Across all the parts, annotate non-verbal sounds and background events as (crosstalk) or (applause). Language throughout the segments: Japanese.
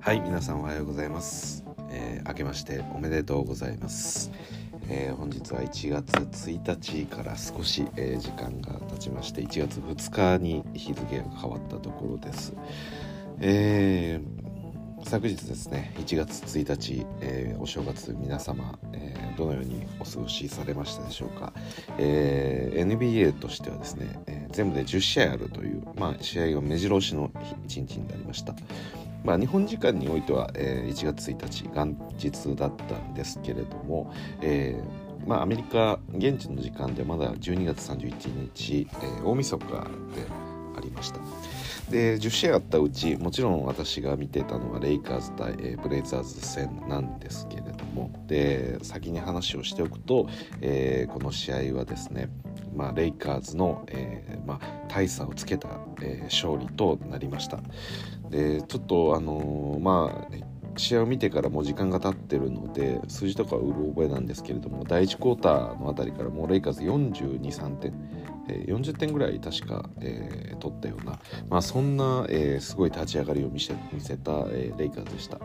はい皆さんおはようございます、えー明けましておめでとうございます、えー本日は1月1日から少し、えー時間が経ちまして1月2日に日付が変わったところです、えー昨日ですね1月1日、えーお正月皆様、えーどのようにお過ごしされましたでしょうか、えー NBA としてはですね、えー全部で10試合あるという、まあ、試合が目白押しの1日になりました。まあ、日本時間においては、えー1月1日元日だったんですけれども、えーまあ、アメリカ現地の時間でまだ12月31日、えー大晦日でありました。で10試合あったうちもちろん私が見てたのはレイカーズ対、えーブレイザーズ戦なんですけれどもで先に話をしておくと、えーこの試合はですねまあ、レイカーズの、えーまあ、大差をつけた、え勝利となりました。でちょっとあのまあ試合を見てからもう時間が経ってるので数字とかはうる覚えなんですけれども第1クォーターのあたりからもうレイカーズ423点、えー40点ぐらい確か、えー取ったような、まあ、そんな、えーすごい立ち上がりを見せ見せた、えレイカーズでした。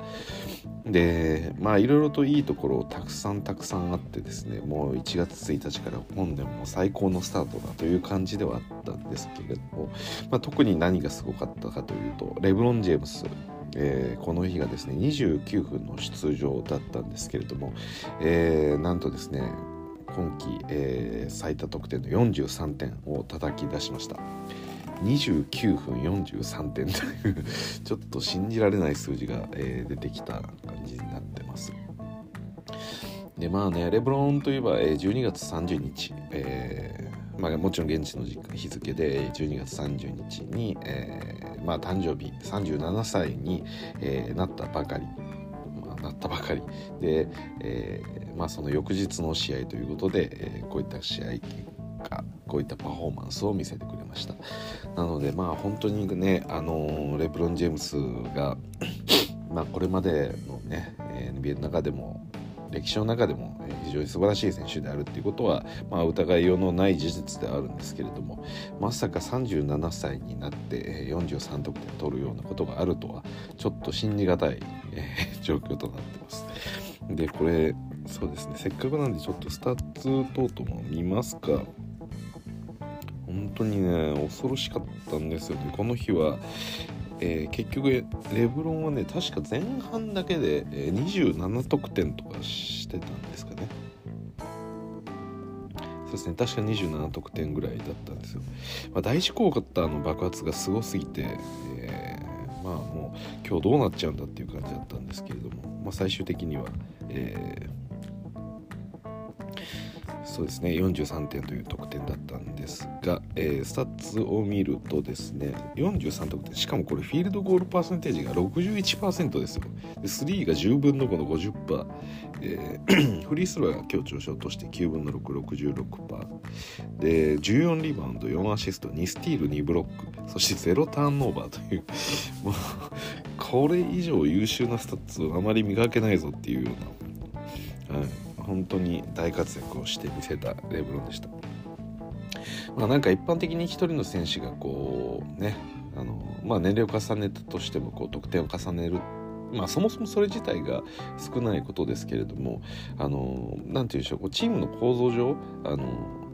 でまあいろいろといいところたくさんたくさんあってですねもう1月1日から本年も最高のスタートだという感じではあったんですけれども、まあ、特に何がすごかったかというとレブロン・ジェームスえーこの日がですね29分の出場だったんですけれども、えーなんとですね今季、えー最多得点の43点を叩き出しました。29分43点というちょっと信じられない数字が、えー出てきた感じになってます。でまあねレブロンといえば、えー12月30日、えーまあ、もちろん現地の日付で12月30日に、えーまあ、誕生日37歳に、えーなったばかり、まあ、なったばかり。で、えーまあ、その翌日の試合ということで、えーこういった試合結果こういったパフォーマンスを見せてくれました。なのでまあ本当にね、あのレブロン・ジェームスが (coughs) まあこれまでのね NBA の中でも歴史の中でも非常に素晴らしい選手であるっていうことは、まあ、疑いようのない事実ではあるんですけれどもまさか37歳になって43得点取るようなことがあるとはちょっと信じがたい、えー (laughs) 状況となってます。でこれそうですね。せっかくなんでちょっとスタッツ等々も見ますか。本当にね恐ろしかったんですよ。ねこの日は、えー結局レブロンはね確か前半だけで、27得点とかしてたんですかね。そうですね確か27得点ぐらいだったんですよ、まあ、第一クォーターの爆発がすごすぎて、えーまあもう今日どうなっちゃうんだっていう感じだったんですけれども、まあ、最終的には、えーそうですね。43点という得点だったんですが、えースタッツを見るとですね43得点。しかもこれフィールドゴールパーセンテージが61%ですよ。で3が10分の5の50%、えー (clears throat) フリースローが今日調子を落として9分の666%で14リバウンド4アシスト2スティール2ブロック。そして0ターンオーバーという。もうこれ以上優秀なスタッツをあまり磨けないぞっていうような、はい、本当に大活躍をしてみせたレブロンでした。まあ、なんか一般的に1人の選手がこうねあの、まあ、年齢を重ねたとしてもこう得点を重ねるまあそもそもそれ自体が少ないことですけれどもあのなんていうんでしょうこうチームの構造上あの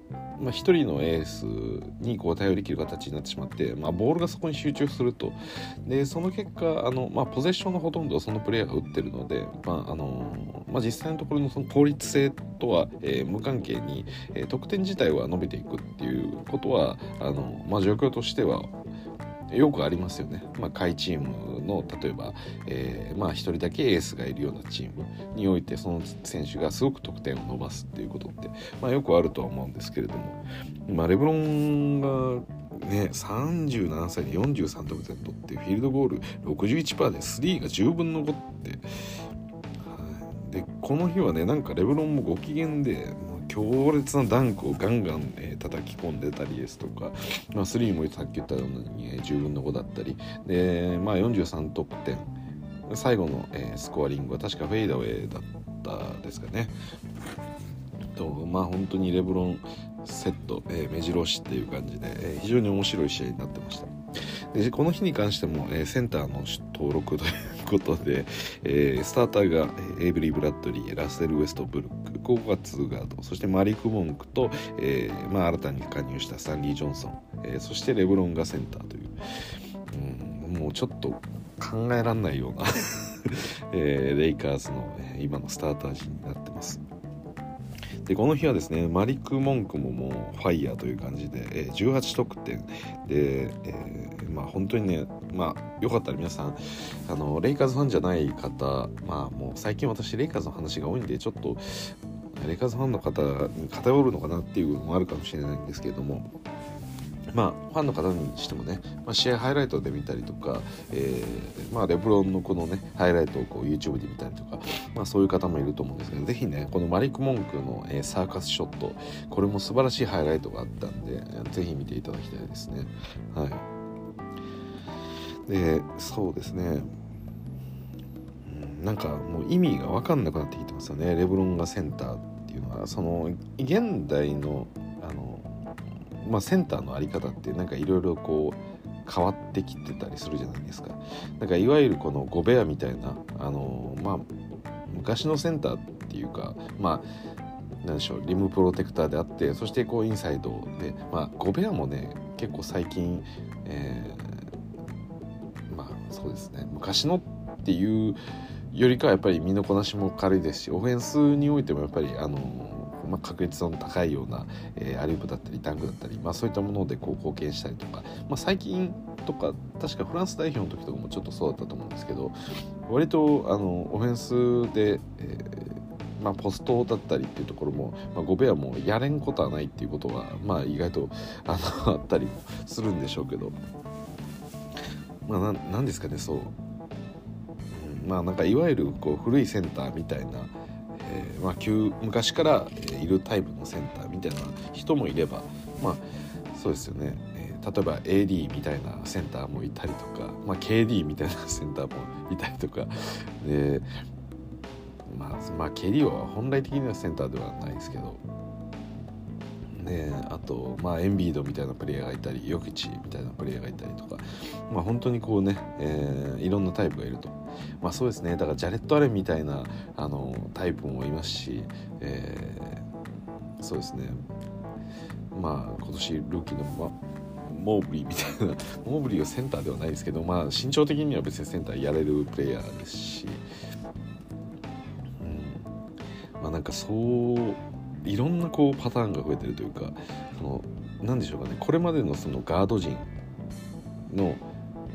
まあ、1人のエースにこう頼りきる形になってしまって、まあ、ボールがそこに集中すると。でその結果あの、まあ、ポゼッションのほとんどはそのプレイヤーが打ってるので、まああのまあ、実際のところのその効率性とは、えー無関係に、えー得点自体は伸びていくっていうことはあの、まあ、状況としてはよくありますよね、まあ、下位チームの例えば、えーまあ、1人だけエースがいるようなチームにおいてその選手がすごく得点を伸ばすっていうことって、まあ、よくあるとは思うんですけれども、まあ、レブロンがね37歳で43得点取ってフィールドゴール61%で3が10分の5って、はい、でこの日はねなんかレブロンもご機嫌で強烈なダンクをガンガン、えー叩き込んでたりですとか、まあ、3もさっき言ったように、えー10分の5だったり。で、まあ、43得点。最後の、えースコアリングは確かフェイダウェイだったですかね。とまあ本当にレブロンセット、えー目白押しっていう感じで、えー非常に面白い試合になってました。でこの日に関しても、えーセンターの登録ということで、えー、スターターがエイブリー・ブラッドリーラッセル・ウェストブルック5月ガードそしてマリク・モンクと、えーまあ、新たに加入したサンリー・ジョンソン、えー、そしてレブロンがセンターという、うん、もうちょっと考えられないような (laughs) えー、レイカーズの今のスターター陣になってます。でこの日はですねマリック・モンクももうファイヤーという感じで、えー、18得点で、えー、まあ本当にねまあよかったら皆さんあのレイカーズファンじゃない方まあもう最近私レイカーズの話が多いんでちょっとレイカーズファンの方に偏るのかなっていうのもあるかもしれないんですけれどもまあ、ファンの方にしてもね、まあ、試合ハイライトで見たりとか、えーまあ、レブロンのこのねハイライトをこう YouTube で見たりとか、まあ、そういう方もいると思うんですけどぜひねこのマリック・モンクの、えー、サーカスショットこれも素晴らしいハイライトがあったんでぜひ見ていただきたいですね。はい。でそうですね。なんかもう意味が分かんなくなってきてますよね。レブロンがセンターっていうのは。その現代のあのまあ、センターの在り方ってなんかいろいろこう変わってきてたりするじゃないですか。なんかいわゆるこのゴベアみたいなあのまあ昔のセンターっていうかまあなんでしょうリムプロテクターであってそしてこうインサイドで、まあ、ゴベアもね結構最近、え、そうですね。昔のっていうよりかはやっぱり身のこなしも軽いですしオフェンスにおいてもやっぱりあのまあ、確率の高いような、えー、アリウープだったりタンクだったり、まあ、そういったものでこう貢献したりとか、まあ、最近とか確かフランス代表の時とかもちょっとそうだったと思うんですけど割とあのオフェンスで、えー、まあ、ポストだったりっていうところも、まあ、ゴベアもやれんことはないっていうことは、まあ、意外とあのあったりするんでしょうけど、まあ、なんですかねそう、うん、まあなんかいわゆるこう古いセンターみたいなえー、まあ、旧昔からいるタイプのセンターみたいな人もいればまあそうですよね、えー、例えば AD みたいなセンターもいたりとか、まあ、KD みたいなセンターもいたりとかで、まあ、まあ KD は本来的にはセンターではないですけどね、あと、まあ、エンビードみたいなプレイヤーがいたりヨキチみたいなプレイヤーがいたりとか、まあ、本当にこうね、えー、いろんなタイプがいると、まあ、そうですね。だからジャレット・アレンみたいなあのタイプもいますし、えー、そうですね。まあ今年ルーキーの、まモーブリーみたいな (laughs) モーブリーはセンターではないですけど、まあ、身長的には別にセンターやれるプレイヤーですし、うん、まあなんかそういろんなこうパターンが増えてるというかその何でしょうかね。これまでのそのガード陣の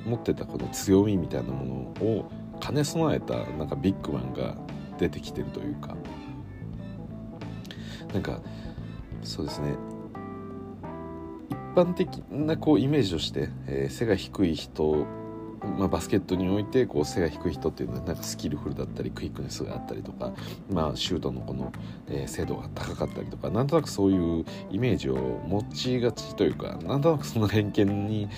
持ってたこの強みみたいなものを兼ね備えたなんかビッグマンが出てきてるというか。なんかそうですね。一般的なこうイメージとして、えー、背が低い人まあ、バスケットにおいてこう背が低い人っていうのはなんかスキルフルだったりクイックネスがあったりとか、まあ、シュートのこの、えー、精度が高かったりとかなんとなくそういうイメージを持ちがちというかなんとなくその偏見に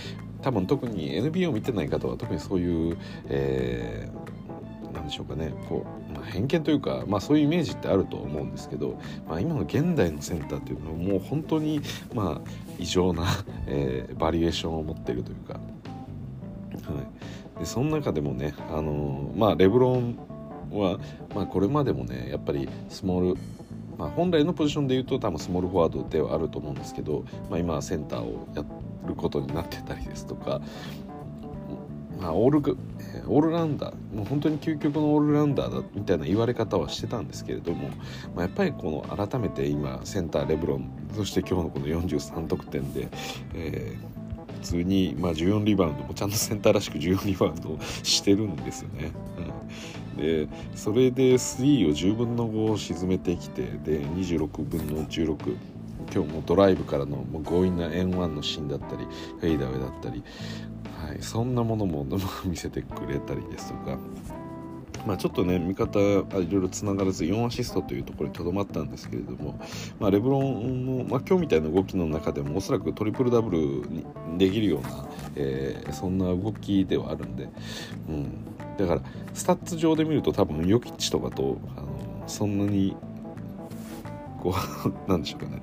多分特に NBA を見てない方は特にそういう、えー、なんでしょうかねこう、まあ、偏見というか、まあ、そういうイメージってあると思うんですけど、まあ、今の現代のセンターっていうのはもう本当に、まあ、異常な、えー、バリエーションを持っているというか。はい、でその中でもね、あのー、まあ、レブロンは、まあ、これまでもねやっぱりスモール、まあ、本来のポジションでいうと多分スモールフォワードではあると思うんですけど、まあ、今はセンターをやることになってたりですとか、まあ、オールオールランダーもう本当に究極のオールラウンダーだみたいな言われ方はしてたんですけれども、まあ、やっぱりこの改めて今センターレブロンそして今日のこの43得点で、えー普通に、まあ、14リバウンドもちゃんとセンターらしく14リバウンドしてるんですよね。うん、でそれで3を10分の5を沈めてきてで26分の16今日もドライブからのもう強引な円1のシーンだったりフェイダーウェイだったり、はい、そんなものも見せてくれたりですとか。まあ、ちょっとね味方いろいろつながらず4アシストというところにとどまったんですけれども、まあ、レブロンの、まあ、今日みたいな動きの中でもおそらくトリプルダブルにできるような、えー、そんな動きではあるんで、うん、だからスタッツ上で見ると多分ヨキッチとかとあのそんなにこう (laughs) なんでしょうかね。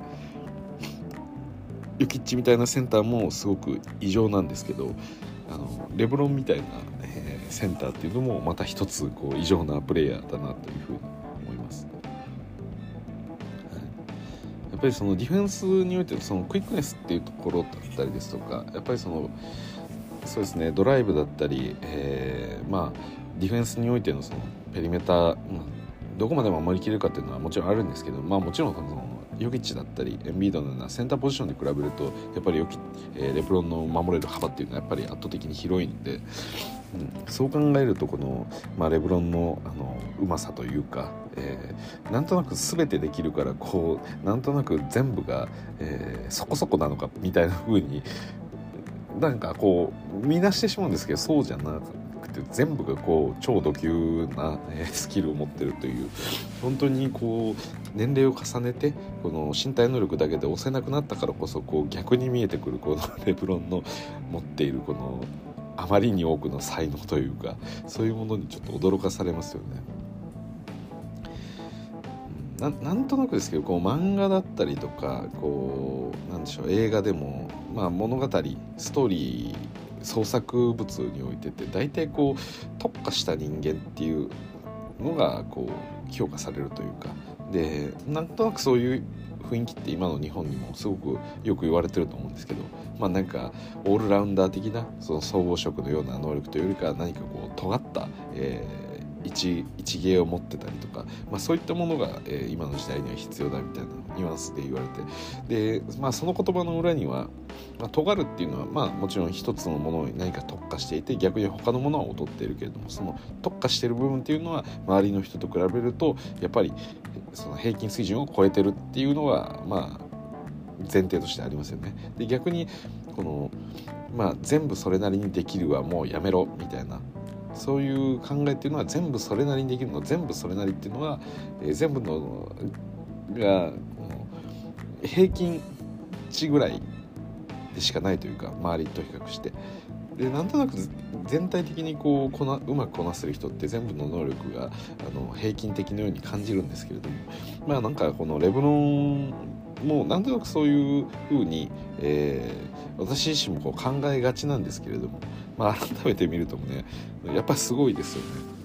ヨキッチみたいなセンターもすごく異常なんですけどあのレブロンみたいな、ー、センターっていうのもまた一つこう異常なプレイヤーだなというふうに思います、はい、やっぱりそのディフェンスにおいてそのクイックネスっていうところだったりですとかやっぱりそのそうですねドライブだったり、えー、まあディフェンスにおいてのそのペリメーター、まあ、どこまで守りきれるかっていうのはもちろんあるんですけど、まあ、もちろんそのヨキッチだったりエンビードのようなセンターポジションで比べるとやっぱりヨキ、えー、レブロンの守れる幅っていうのはやっぱり圧倒的に広いんで、うん、そう考えるとこの、まあ、レブロンのあのうまさというか、えー、なんとなく全てできるからこうなんとなく全部が、えー、そこそこなのかみたいな風になんかこう見出してしまうんですけどそうじゃなくて全部がこう超ド級な、えスキルを持ってるという本当にこう年齢を重ねてこの身体能力だけで押せなくなったからこそこう逆に見えてくるこのレブロンの持っているこのあまりに多くの才能というかそういうものにちょっと驚かされますよね。ななんとなくですけどこう漫画だったりとかこうなんでしょう映画でも、まあ、物語ストーリー創作物においてって大体こう特化した人間っていうのがこう評価されるというかでなんとなくそういう雰囲気って今の日本にもすごくよく言われてると思うんですけどまあなんかオールラウンダー的なその総合職のような能力というよりか何かこう尖った、えー一一芸を持ってたりとか、まあ、そういったものが、えー、今の時代には必要だみたいなニュアンスで言われてで、まあ、その言葉の裏には、まあ、尖るっていうのは、まあ、もちろん一つのものに何か特化していて逆に他のものは劣っているけれどもその特化している部分っていうのは周りの人と比べるとやっぱりその平均水準を超えてるっていうのはまあ前提としてありますよね。で逆にこのまあ、全部それなりにできるはもうやめろみたいなそういう考えっていうのは全部それなりにできるの全部それなりっていうのは、えー、全部のが平均値ぐらいでしかないというか周りと比較して。でなんとなく全体的にこうこなうまくこなせる人って全部の能力があの平均的のように感じるんですけれどもまあなんかこのレブロンもなんとなくそういうふうに、えー、私自身もこう考えがちなんですけれどもまあ、改めて見るともねやっぱすごいですよね。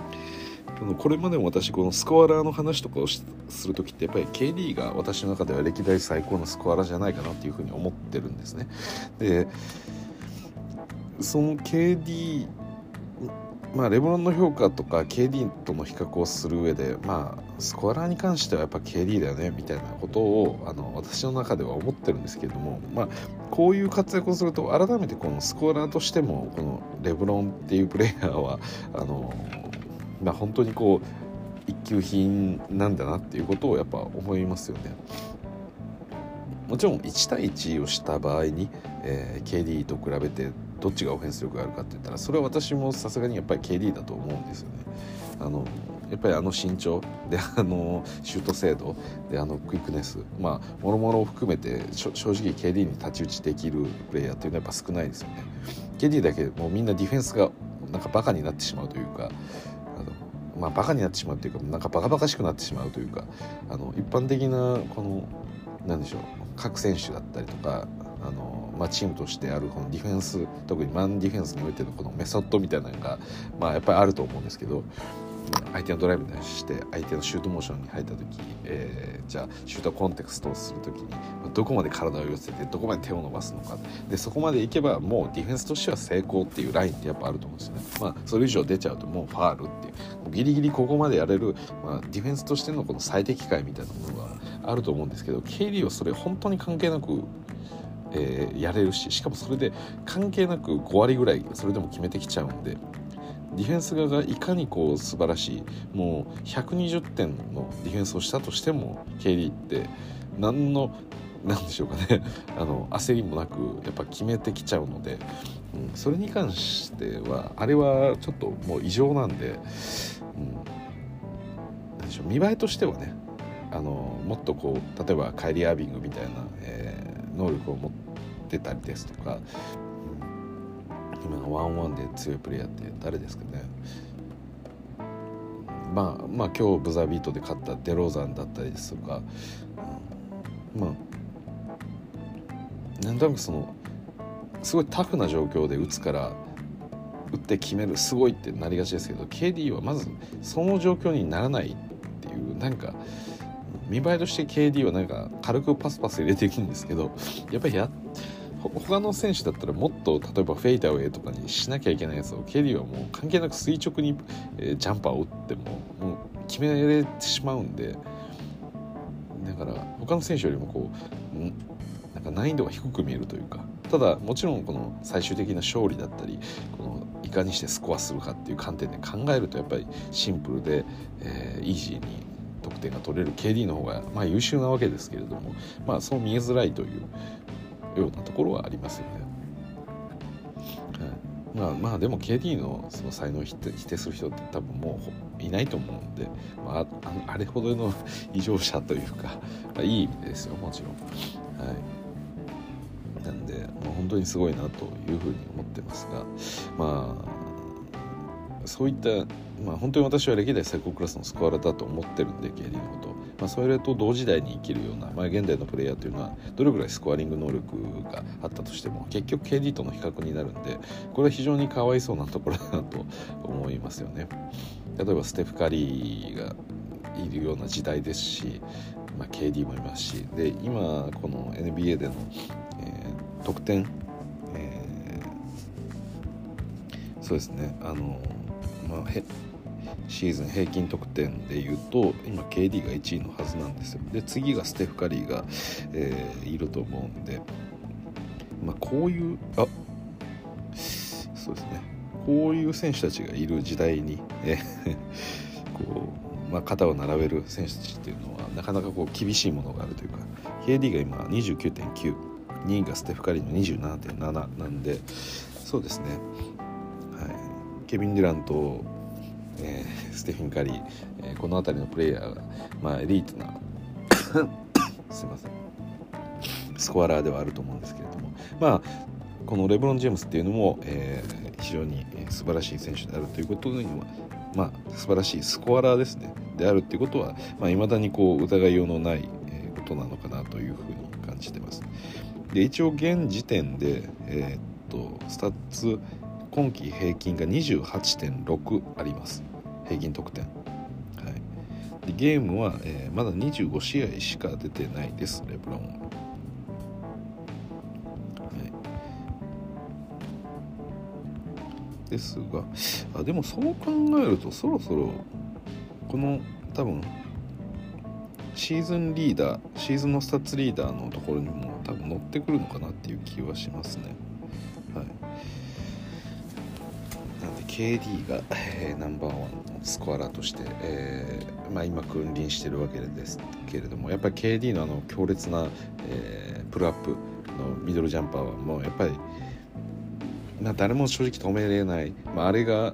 これまでも私このスコアラーの話とかをする時ってやっぱり KD が私の中では歴代最高のスコアラーじゃないかなっていうふうに思ってるんですね。でその KD まあ、レブロンの評価とか KD との比較をする上で、まあ、スコアラーに関してはやっぱ KD だよねみたいなことをあの私の中では思ってるんですけれども、まあ、こういう活躍をすると改めてこのスコアラーとしてもこのレブロンっていうプレイヤーはあの、まあ、本当にこう一級品なんだなっていうことをやっぱ思いますよね。もちろん1対1をした場合に、えー、KD と比べてどっちがオフェンス力があるかって言ったらそれは私もさすがにやっぱり KD だと思うんですよね。あのやっぱりあの身長であのシュート精度であのクイックネスまあもろもろを含めて正直 KD に太刀打ちできるプレイヤーっていうのはやっぱ少ないですよね。KD だけもうみんなディフェンスがなんかバカになってしまうというかあのまあバカになってしまうというかなんかバカバカしくなってしまうというかあの一般的なこのなんでしょう各選手だったりとかあの、まあ、チームとしてあるこのディフェンス特にマンディフェンスにおいてのこのメソッドみたいなのが、まあ、やっぱりあると思うんですけど相手のドライブにして相手のシュートモーションに入った時、えー、じゃあシュートコンテクストをする時にどこまで体を寄せてどこまで手を伸ばすのかでそこまでいけばもうディフェンスとしては成功っていうラインってやっぱあると思うんですよね。まあ、それ以上出ちゃうともうファールっていうギリギリここまでやれる、まあ、ディフェンスとしてのこの最適解みたいなものがあると思うんですけど KD はそれ本当に関係なくえー、やれるししかもそれで関係なく5割ぐらいそれでも決めてきちゃうんでディフェンス側がいかにこう素晴らしいもう120点のディフェンスをしたとしても KD って何の何でしょうかね。(laughs) あの焦りもなくやっぱ決めてきちゃうので、うん、それに関してはあれはちょっともう異常なんで,、うん、何でしょう見栄えとしてはねあのもっとこう例えばカイリー・アービングみたいな、えー、能力を持ってたりですとか、今のワンワンで強いプレイヤーって誰ですかね。まあまあ今日ブザービートで勝ったデローザンだったりですとか、うん、まあなんとなくそのすごいタフな状況で打つから打って決めるすごいってなりがちですけど KD はまずその状況にならないっていうなんか見栄えとして KD はなんか軽くパスパス入れていくんですけどやっぱりや他の選手だったらもっと例えばフェイターウェイとかにしなきゃいけないやつを KD はもう関係なく垂直に、えー、ジャンパーを打ってももう決められてしまうんでだから他の選手よりもこうなんか難易度が低く見えるというかただもちろんこの最終的な勝利だったりこのいかにしてスコアするかっていう観点で考えるとやっぱりシンプルで、えー、イージーに得点が取れる KD の方がまあ優秀なわけですけれどもまあそう見えづらいというようなところはありますよね。まあまあでも KD のその才能を否定する人って多分もういないと思うんで、まあ、あれほどの異常者というか、(laughs) まあ、いい意味ですよもちろん。はいなんで、もう本当にすごいなというふうに思ってますがまあそういった、まあ、本当に私は歴代最高クラスのスコアラだと思ってるんで KD のこと、まあ、それと同時代に生きるような、まあ、現代のプレイヤーというのはどれぐらいスコアリング能力があったとしても結局 KD との比較になるんでこれは非常にかわいそうなところだなと思いますよね。例えばステフ・カリーがいるような時代ですし、まあ、KD もいますしで今この NBA での、えー、得点、えー、そうですねあの、まあ、シーズン平均得点でいうと今 KD が1位のはずなんですよ。で次がステフ・カリーが、えー、いると思うんで、まあ、こういうあそうですね。こういう選手たちがいる時代に、え (laughs) こうまあ、肩を並べる選手たちっていうのはなかなかこう厳しいものがあるというか KD が今29.92位がステフ・カリーの27.7なんでそうですね、はい、ケビン・デュラント、えー、ステフィン・カリー、えー、この辺りのプレイヤーが、まあ、エリートな (coughs) すいません。スコアラーではあると思うんですけれども。まあこのレブロン・ジェームスっていうのも、えー、非常に素晴らしい選手であるということには、まあ、素晴らしいスコアラーですね。であるっていうことは、まあ、未だにこう疑いようのない、ことなのかなというふうに感じてます。で一応現時点で、えー、っとスタッツ今季平均が28.6あります。平均得点。はい、でゲームは、えー、まだ25試合しか出てないですレブロンはいですがあでもそう考えるとそろそろこの多分シーズンリーダーシーズンのスタッツリーダーのところにも多分乗ってくるのかなっていう気はしますね。KD が、えー、ナンバーワンのスコアラーとして、えーまあ、今君臨してるわけですけれどもやっぱり KD のあの強烈な、えー、プルアップのミドルジャンパーはもうやっぱりまあ、誰も正直止めれない、まあ、あれが、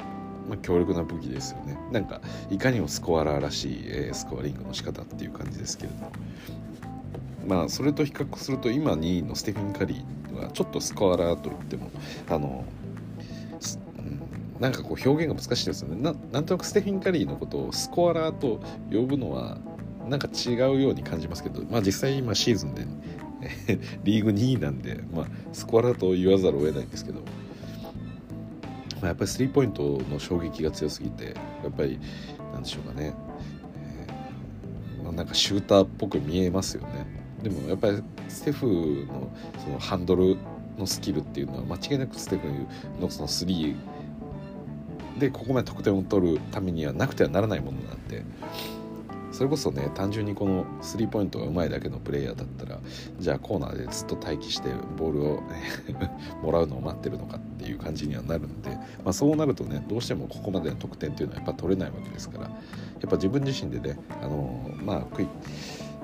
まあ、強力な武器ですよね。なんかいかにもスコアラーらしい、え、スコアリングの仕方っていう感じですけれども。まあそれと比較すると今2位のステフィン・カリーはちょっとスコアラーといってもあの、なんかこう表現が難しいですよね。なんとなくステフィン・カリーのことをスコアラーと呼ぶのはなんか違うように感じますけど、まあ、実際今シーズンで (laughs) リーグ2位なんで、まあ、スコアラーと言わざるを得ないんですけどまあ、やっぱりスリーポイントの衝撃が強すぎてやっぱりなんでしょうかね、えー、まあ、なんかシューターっぽく見えますよね。でもやっぱりステフのそのハンドルのスキルっていうのは間違いなくステフのそのスリーでここまで得点を取るためにはなくてはならないものなんでそれこそね単純にこのスリーポイントがうまいだけのプレイヤーだったらじゃあコーナーでずっと待機してボールを (laughs) もらうのを待ってるのかっていう感じにはなるんで、まあ、そうなるとねどうしてもここまでの得点っていうのはやっぱ取れないわけですからやっぱ自分自身でねあのまあクイッ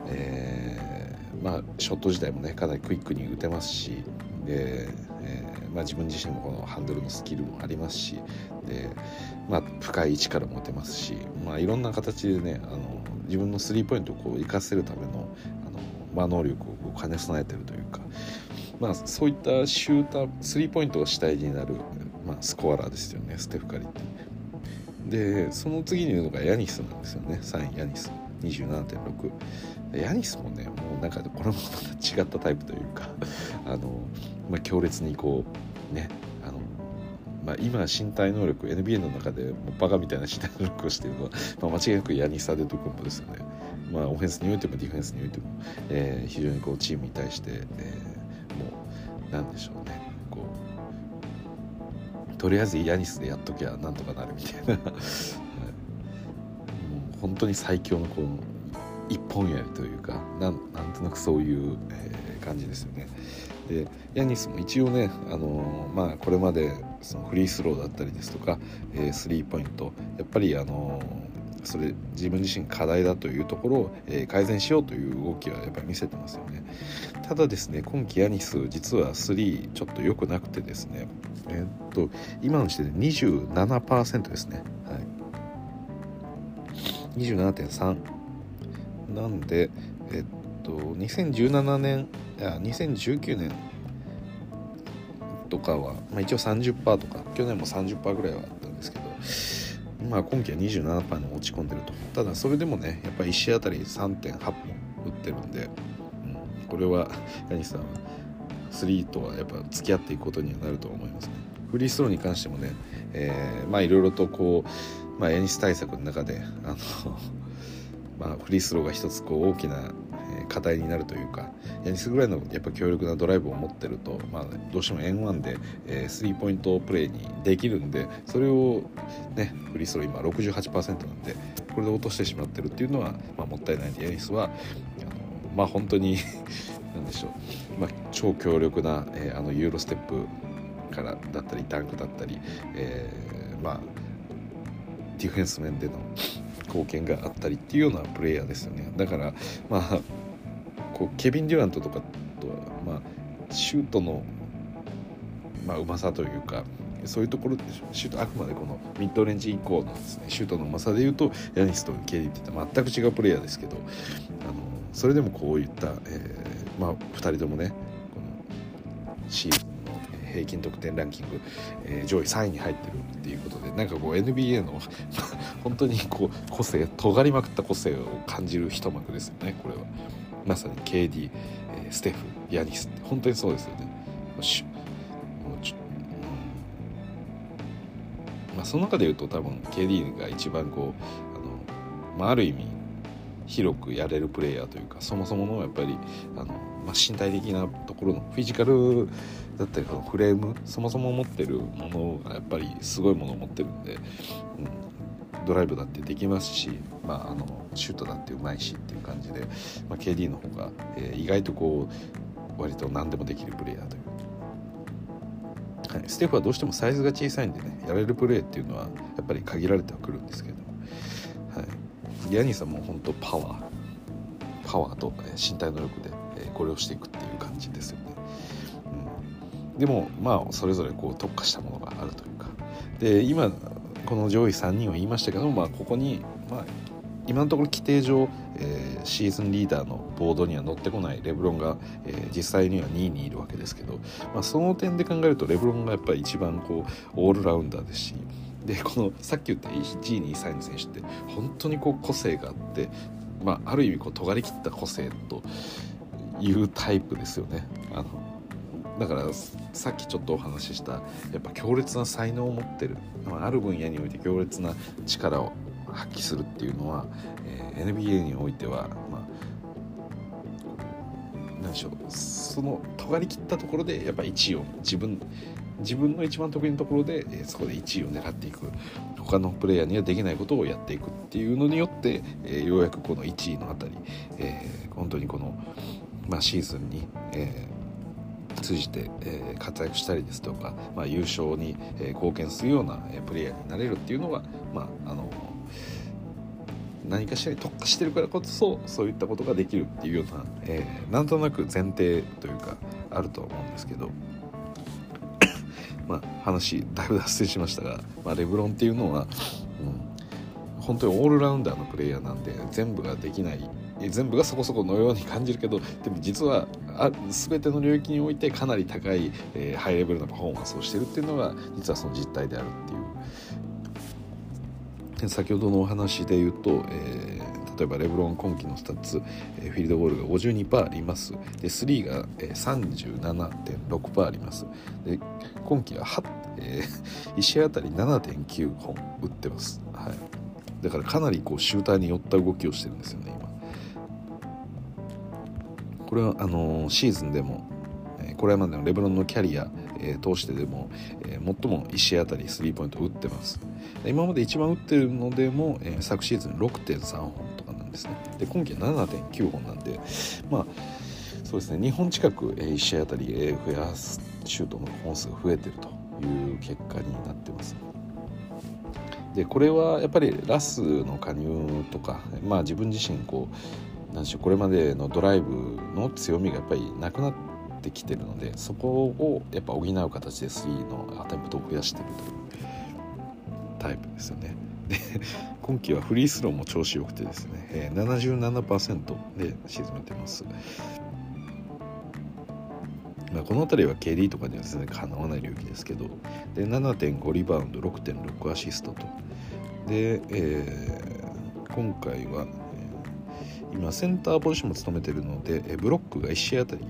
えー、まあショット自体もねかなりクイックに打てますしで、まあ、自分自身もこのハンドルのスキルもありますしで、まあ、深い位置からも打てますし、まあ、いろんな形でねあの自分のスリーポイントをこう活かせるためのあの、まあ、能力を兼ね備えてるというか、まあ、そういったシュータースリーポイントが主体になる、まあ、スコアラーですよねステフカリって。でその次にいるのがヤニスなんですよね。3位ヤニス。27.6ヤニスもねもうなんかこれもまた違ったタイプというか (laughs) あの、まあ、強烈にこうねあのまあ、今身体能力 NBA の中でもうバカみたいな身体能力をしているのは、(laughs) まあ、間違いなくヤニス・アデトクンボですよね。まあ、オフェンスにおいてもディフェンスにおいても、えー、非常にこうチームに対して、えー、もうなんでしょうね。こうとりあえずヤニスでやっときゃなんとかなるみたいな。(laughs) もう本当に最強のこう一本やりというかなんなんとなくそういう、えー、感じですよね。でヤニスも一応ね、あのー、まあ、これまでそのフリースローだったりですとか、えー、スリーポイントやっぱり、あのー、それ自分自身課題だというところを、え、改善しようという動きはやっぱり見せてますよね。ただですね今季ヤニス実は3ちょっと良くなくてですねえっと今の時点で27%ですね。はい。27.3なんでえっと2017年いや2019年とかは、まあ、一応30%とか去年も30%ぐらいはあったんですけど、まあ、今季は27%に落ち込んでると。ただそれでもねやっぱり1試合あたり3.8本打ってるんで、うん、これはヤニさんは3とはやっぱ付き合っていくことにはなると思いますね。フリースローに関してもね、えー、まあいろいろとこう、まあ、ヤニス対策の中であのまあ、フリースローが一つこう大きな課題になるというかヤニスぐらいのやっぱ強力なドライブを持ってると、まあ、どうしても N1 で、えー、スリーポイントプレーにできるんでそれを、ね、フリースロー今68%なんでこれで落としてしまってるっていうのは、まあ、もったいないんでヤニスはあのまあ本当に (laughs) 何でしょう、まあ、超強力な、えー、あのユーロステップからだったりダンクだったり、えー、まあディフェンス面での貢献があったりっていうようなプレイヤーですよね。だからまあこうケビン・デュラントとかとは、まあ、シュートの、まあ、うまさというかそういうところでシュートあくまでこのミッドレンジ以降のですねシュートのうまさでいうとヤニスとケリーっていった全く違うプレイヤーですけどあのそれでもこういった、えーまあ、2人ともねこのシーズンの平均得点ランキング、えー、上位3位に入ってるっていうことでなんかこう NBA の (laughs) 本当にこう個性尖りまくった個性を感じる一幕ですよねこれは。まさに KD、えー、ステフヤニスって本当にそうですよね。まあ、その中で言うと多分 KD が一番こうあの、まあ、ある意味広くやれるプレイヤーというかそもそものやっぱりあの、まあ、身体的なところのフィジカルだったりこのフレームそもそも持ってるものがやっぱりすごいものを持ってるんで、うん、ドライブだってできますし、まあ、あのシュートだってうまいしっていう感じで、まあ、KD の方が、えー、意外とこう割と何でもできるプレイヤーという。はい、ステフはどうしてもサイズが小さいんでねやれるプレーっていうのはやっぱり限られてはくるんですけど、はい、ヤニーさんも本当パワー。パワーと身体能力でこれをしていくっていう感じですよ、でもまあそれぞれこう特化したものがあるというかで今この上位3人を言いましたけどまあここに、まあ、今のところ規定上、えー、シーズンリーダーのボードには乗ってこないレブロンが、えー、実際には2位にいるわけですけど、まあ、その点で考えるとレブロンがやっぱり一番こうオールラウンダーですしでこのさっき言った1位2位3位の選手って本当にこう個性があって、まあ、ある意味こう尖りきった個性というタイプですよね。あのだからさっきちょっとお話ししたやっぱ強烈な才能を持ってる、まあ、ある分野において強烈な力を発揮するっていうのは、えー、NBA においては、まあ、何でしょう。その尖りきったところでやっぱ1位を自分自分の一番得意なところで、えー、そこで1位を狙っていく。他のプレイヤーにはできないことをやっていくっていうのによって、えー、ようやくこの1位のあたり、えー、本当にこの、まあ、シーズンに、えー通じて、え、活躍したりですとか、まあ、優勝に、え、貢献するような、え、プレイヤーになれるっていうのが、まあ、あの何かしらに特化してるからこそそういったことができるっていうような、えー、なんとなく前提というかあるとは思うんですけどまあ話だいぶ脱線しましたが、まあ、レブロンっていうのは、うん、本当にオールラウンダーのプレイヤーなんで全部ができない全部がそこそこのように感じるけどでも実はあ全ての領域においてかなり高い、えー、ハイレベルなパフォーマンスをしてるっていうのが実はその実態であるっていう。先ほどのお話で言うと、えー、例えばレブロン今季のスタッツ、えー、フィールドゴールが52%あります。で3が、えー、37.6%あります。で今季はえー、(laughs) 1試合あたり7.9本打ってます、はい、だからかなりこうシューターに寄った動きをしてるんですよねこれはあの、シーズンでも、えー、これまでのレブロンのキャリア、えー、通してでも、えー、最も1試合あたりスリーポイントを打ってます。今まで一番打ってるのでも、えー、昨シーズン6.3本とかなんですね。で今季は7.9本なんでまあそうですね。2本近く1試合あたり増やすシュートの本数が増えてるという結果になってます。でこれはやっぱりラスの加入とか、まあ、自分自身こうなんしょこれまでのドライブの強みがやっぱりなくなってきてるのでそこをやっぱ補う形で3のアテンプトを増やしてるというタイプですよね。で今季はフリースローも調子よくてですね、えー、77%で沈めてます。まあ、この辺りは KD とかには全然かなわない領域ですけどで7.5リバウンド6.6アシストとで、えー、今回は、今センターポジションも務めているので、ブロックが1試合あたり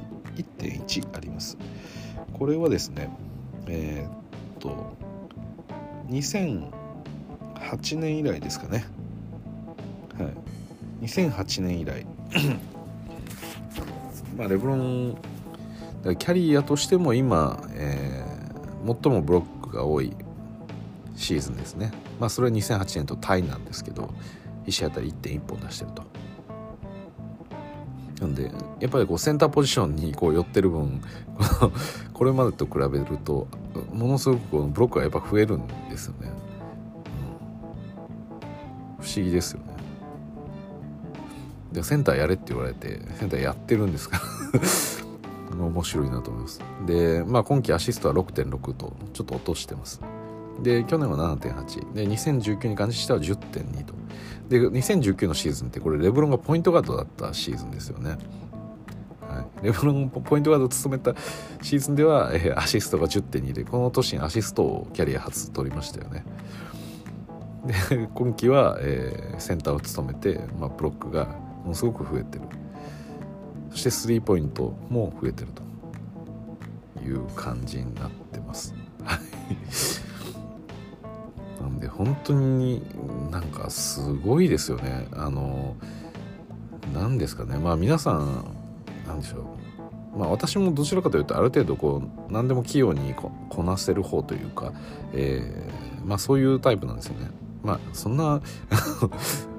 1.1あります。これはですねえー、っと2008年以来ですかね。はい。2008年以来。(coughs) まあレブロンキャリアとしても今、えー、最もブロックが多いシーズンですね。まあそれは2008年とタイなんですけど1試合あたり1.1本出してると。んでやっぱりこうセンターポジションにこう寄ってる分 (laughs) これまでと比べるとものすごくこのブロックがやっぱ増えるんですよね、うん、不思議ですよね。でセンターやれって言われてセンターやってるんですか？ら (laughs) 面白いなと思います。で、まあ、今季アシストは6.6とちょっと落としてます。で去年は7.8で2019に関しては10.2と。で2019のシーズンってこれレブロンがポイントガードだったシーズンですよね。はい、レブロンポイントガードを務めたシーズンでは、えー、アシストが10.2でこの年にアシストをキャリア初取りましたよね。で今季は、えー、センターを務めて、まあ、ブロックがものすごく増えてる。そしてスリーポイントも増えてるという感じになってます。なんで本当になんかすごいですよね。あの何ですかねまあ皆さん何でしょうまあ私もどちらかというとある程度こう何でも器用にこなせる方というか、えー、まあそういうタイプなんですよね。まあそんな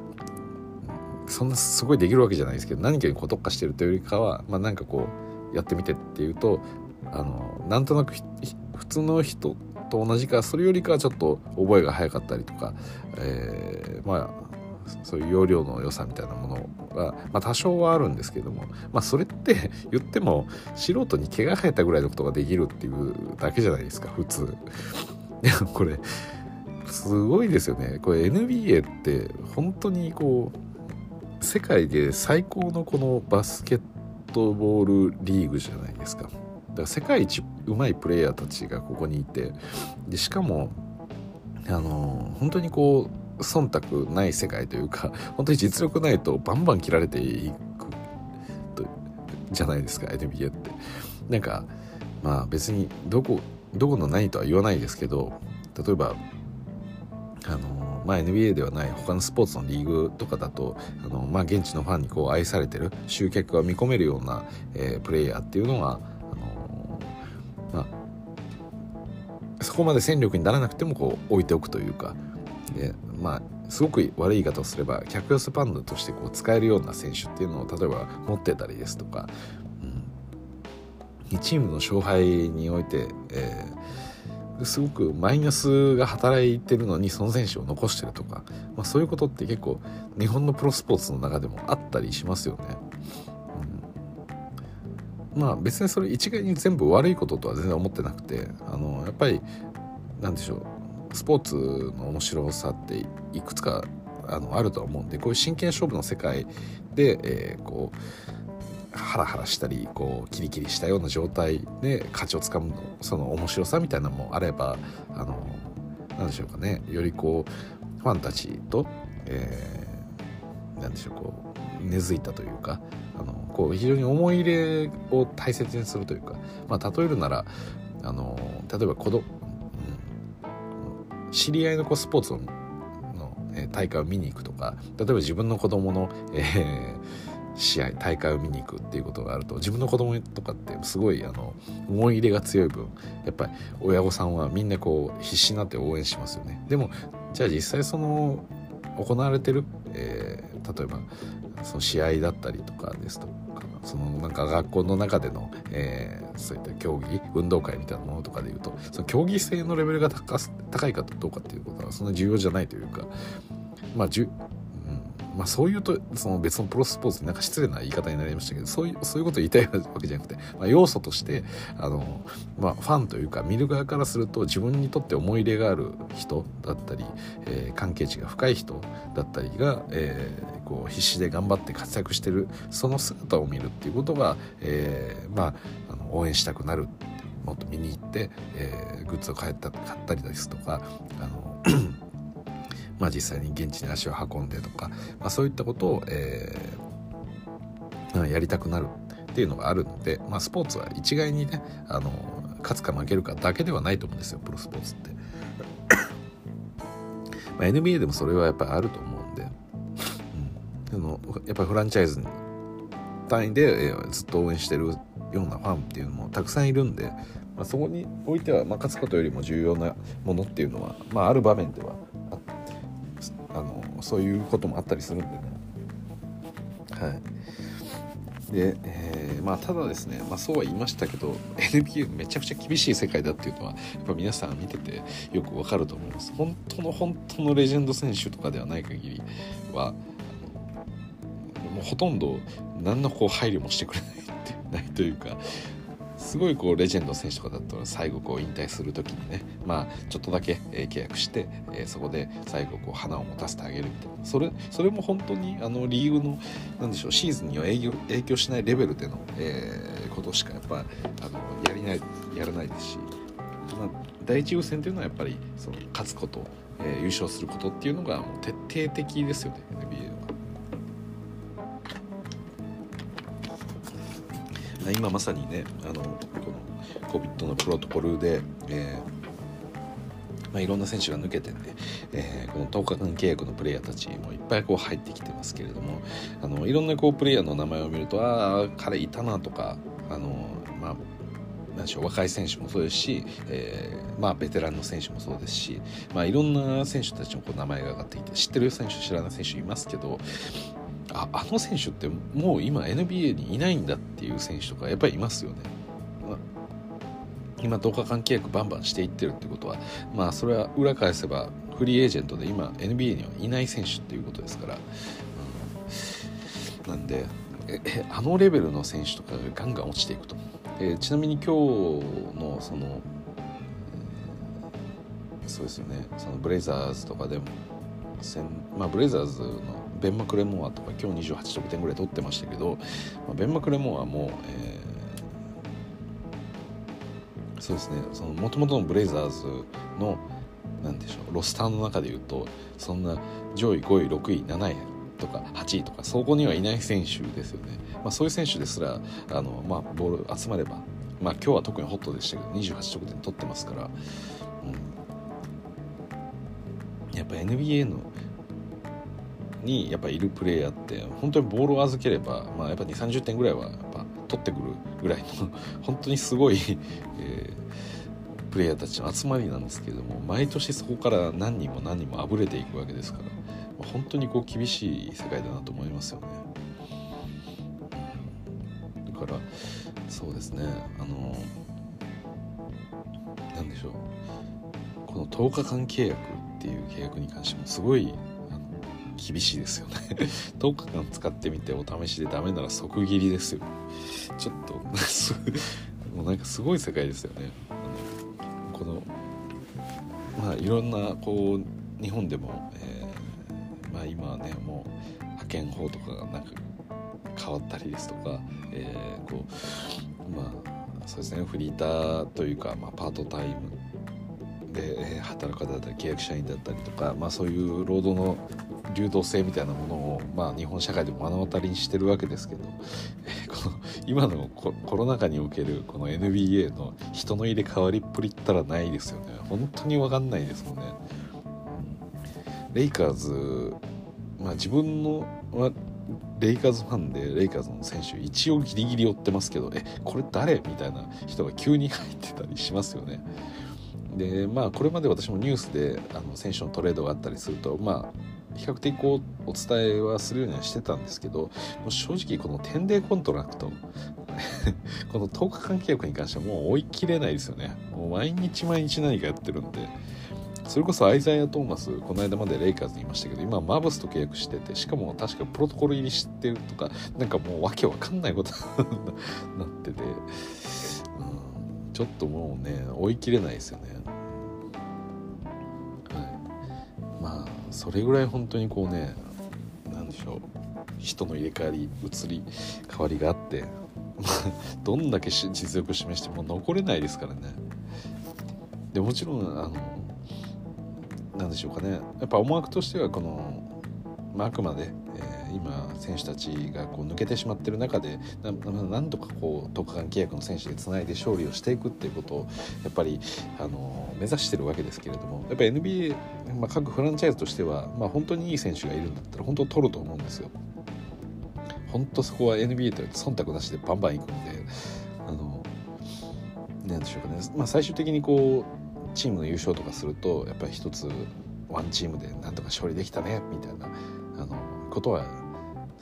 (laughs) そんなすごいできるわけじゃないですけど何かにこう特化してるというよりかは、まあ、なんかこうやってみてっていうとあのなんとなく普通の人と同じかそれよりかはちょっと覚えが早かったりとか、えー、まあそういう容量の良さみたいなものが、まあ、多少はあるんですけども、まあ、それって (laughs) 言っても素人に毛が生えたぐらいのことができるっていうだけじゃないですか普通。で (laughs) もこれすごいですよねこれ NBA って本当にこう世界で最高のこのバスケットボールリーグじゃないですか。だから世界一うまいプレイヤーたちがここにいてでしかもあの本当にこう忖度ない世界というか (laughs) 本当に実力ないとバンバン切られていくじゃないですか NBA って。なんかまあ別にどこどこの何とは言わないですけど例えばあのまあ、NBA ではない他のスポーツのリーグとかだとあの、まあ、現地のファンにこう愛されてる集客が見込めるような、えー、プレイヤーっていうのが、そこまで戦力にならなくてもこう置いておくというかで、まあ、すごく悪い言い方をすれば客寄せパンダとしてこう使えるような選手っていうのを例えば持ってたりですとか、うん、チームの勝敗において、えーすごくマイナスが働いてるのにその選手を残してるとか、まあ、そういうことって結構日本のプロスポーツの中でもあったりしますよね。まあ別にそれ一概に全部悪いこととは全然思ってなくてあのやっぱりなんでしょうスポーツの面白さっていくつかあのあるとは思うんでこういう真剣勝負の世界で、えー、こうハラハラしたりこうキリキリしたような状態で価値をつかむその面白さみたいなのもあればあの何でしょうかねよりこうファンたちと、えー、何でしょうこう根付いたというかあのこう非常に思い入れを大切にするというか、まあ、例えるならあの例えば子供、知り合いのこうスポーツの大会を見に行くとか例えば自分の子供の、えー試合大会を見に行くっていうことがあると自分の子供とかってすごいあの思い入れが強い分やっぱり親御さんはみんなこう必死になって応援しますよね。でもじゃあ実際その行われてる、えー、例えばその試合だったりとかですとかそのなんか学校の中での、えー、そういった競技運動会みたいなものとかでいうとその競技性のレベルが高いかどうかっていうことはそんな重要じゃないというかまあじゅまあそういうとその別のプロスポーツなんか失礼な言い方になりましたけどそういうそういうことを言いたいわけじゃなくて、まあ、要素としてあの、まあ、ファンというか見る側からすると自分にとって思い入れがある人だったり、えー、関係値が深い人だったりが、えー、こう必死で頑張って活躍してるその姿を見るっていうことが、えー、まああの応援したくなるもっと見に行って、え、グッズを買った買ったりですとかあのまあ、実際に現地に足を運んでとか、まあ、そういったことを、えー、やりたくなるっていうのがあるので、まあ、スポーツは一概にねあの勝つか負けるかだけではないと思うんですよプロスポーツって。(coughs) ま、NBA でもそれはやっぱりあると思うんで、うん、のやっぱりフランチャイズ単位で、えー、ずっと応援してるようなファンっていうのもたくさんいるんで、まあ、そこにおいては、まあ、勝つことよりも重要なものっていうのは、まあ、ある場面ではあのそういうこともあったりするんでね。はい。で、えー、まあただですね、まあ、そうは言いましたけど NBA めちゃくちゃ厳しい世界だっていうのはやっぱ皆さん見ててよくわかると思います。本当の本当のレジェンド選手とかではない限りはもうほとんど何のこう配慮もしてくれないってないというかすごいこうレジェンド選手とかだったら最後こう引退する時にねまあちょっとだけ、え契約して、えそこで最後こう花を持たせてあげるみたいなそれそれも本当にあのリーグのなんでしょうシーズンには影響影響しないレベルでの、えー、ことしかやっぱあのやりないやらないですし、まあ、第一優先というのはやっぱりその勝つこと、えー、優勝することっていうのがもう徹底的ですよね NBA は。今まさにねあのこの COVID のプロトコルで、えーまあ、いろんな選手が抜けてね、えー、この10日間契約のプレイヤーたちもいっぱいこう入ってきてますけれどもあのいろんなこうプレイヤーの名前を見るとああ彼いたなとかあのまあなんでしょう若い選手もそうですし、えー、まあ、ベテランの選手もそうですし、まあ、いろんな選手たちのこう名前が上がってきて知ってる選手知らない選手いますけどああの選手ってもう今 NBA にいないんだっていう選手とかやっぱりいますよね。今10日間契約バンバンしていってるってことはまあそれは裏返せばフリーエージェントで今 NBA にはいない選手っていうことですから、うん、なんでえあのレベルの選手とかがガンガン落ちていくと、えちなみに今日のその、そうですよね。そのブレイザーズとかでもまあ、ブレイザーズのベン・マクレモアとか今日28得点ぐらい取ってましたけど、まあ、ベン・マクレモアも、えー、そうですねその元々のブレイザーズの何でしょうロスターの中でいうとそんな上位5位6位7位とか8位とかそこにはいない選手ですよね、まあ、そういう選手ですらあの、まあ、ボール集まれば、まあ、今日は特にホットでしたけど28得点取ってますから、うん、やっぱ NBA のにやっぱいるプレイヤーって本当にボールを預ければ、まあ、やっぱ2 3 0点ぐらいはやっぱ取ってくるぐらいの (laughs) 本当にすごい、えー、プレイヤーたちの集まりなんですけれども毎年そこから何人も何人もあぶれていくわけですから、本当にこう厳しい世界だなと思いますよね。だからそうですねあのなんでしょうこの10日間契約っていう契約に関してもすごい厳しいですよね。(laughs) 10日間使ってみてお試しでダメなら即切りですよ。ちょっともうなんかすごい世界ですよね。このまあいろんなこう日本でも、えー、まあ今はねもう派遣法とかがなんか変わったりですとか、えー、こうまあそうですね。フリーターというか、まあ、パートタイムで働く方だったり契約社員だったりとか、まあ、そういう労働の流動性みたいなものを、まあ、日本社会でも目の当たりにしてるわけですけど、えこの今のコロナ禍におけるこの NBA の人の入れ替わりっぷりったらないですよね本当に分かんないですもんね。レイカーズ、まあ、自分の、まあ、レイカーズファンでレイカーズの選手一応ギリギリ追ってますけどえこれ誰？みたいな人が急に入ってたりしますよね。でまあこれまで私もニュースであの選手のトレードがあったりするとまあ比較的こうお伝えはするようにはしてたんですけどもう正直この10 day contract (laughs) この10日間契約に関してはもう追い切れないですよね。もう毎日毎日何かやってるんで。それこそアイザイア・トーマスこの間までレイカーズにいましたけど今マブスと契約しててしかも確かプロトコル入りしてるとかなんかもうわけわかんないことに (laughs) なってて、ちょっともうね追い切れないですよね。はい、まあそれぐらい本当にこうね何でしょう人の入れ替わり移り変わりがあって (laughs) どんだけ実力を示しても残れないですからね。でもちろんあの何でしょうかねやっぱ思惑としてはこの、まあ、あくまで、今選手たちがこう抜けてしまってる中でなんとかこう10日間契約の選手でつないで勝利をしていくっていうことをやっぱりあの目指してるわけですけれどもやっぱり NBA、まあ、各フランチャイズとしては、まあ、本当にいい選手がいるんだったら本当取ると思うんですよ。本当そこは NBA と忖度なしでバンバンいくんであのなんでしょうかね、まあ、最終的にこうチームの優勝とかするとやっぱり一つワンチームでなんとか勝利できたねみたいなあのことは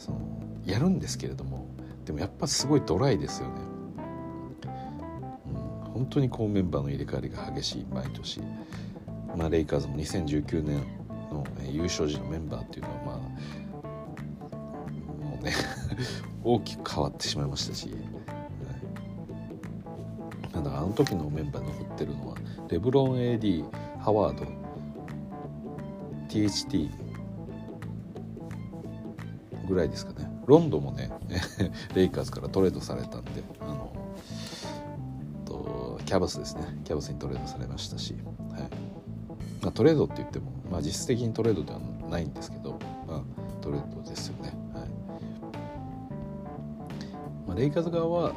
そのやるんですけれどもでもやっぱすごいドライですよね。うん、本当にこうメンバーの入れ替わりが激しい毎年、まあ、レイカーズも2019年の優勝時のメンバーっていうのはまあもうね (laughs) 大きく変わってしまいましたし、だかあの時のメンバー残ってるのはレブロン AD ハワード THT ぐらいですかね。ロンドンもね (laughs) レイカーズからトレードされたんであのとキャバスですね。キャバスにトレードされましたし、はい。まあ、トレードって言っても、まあ、実質的にトレードではないんですけど、まあ、トレードですよね、はい。まあ、レイカーズ側は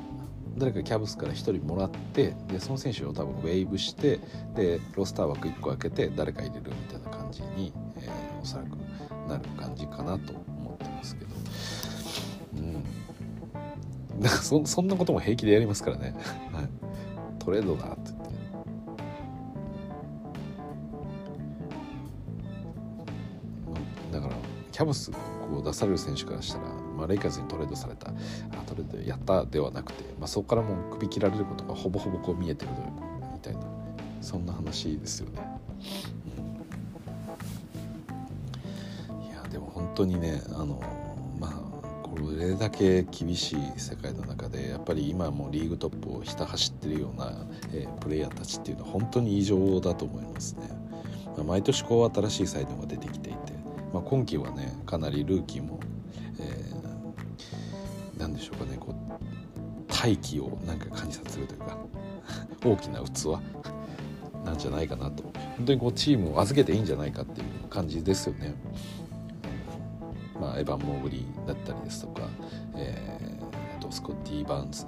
誰かキャブスから1人もらってでその選手を多分ウェーブしてでロスター枠1個開けて誰か入れるみたいな感じに、えー、おそらくなる感じかなとますけど。うん。なんかそそんなことも平気でやりますからね、(laughs) はい、トレードだって言って。だからキャブスこう出される選手からしたらまあ、レイカーズにトレードされたあトレードやったではなくて、まあ、そこからもう首切られることがほぼほぼこう見えてるというみたいな。そんな話ですよね。うん、いやでも本当にねあのこれだけ厳しい世界の中でやっぱり今もリーグトップをひた走ってるような、え、プレイヤーたちっていうのは本当に異常だと思いますね。まあ、毎年こう新しいサイドが出てきていて、まあ、今季はねかなりルーキーもえ何でしょうかねこう大気をなんか感じさせるというか (laughs) 大きな器なんじゃないかなと本当にこうチームを預けていいんじゃないかっていう感じですよね。まあ、エヴァン・モーグリーだったりですとか、えー、あとスコッティ・バーンズ、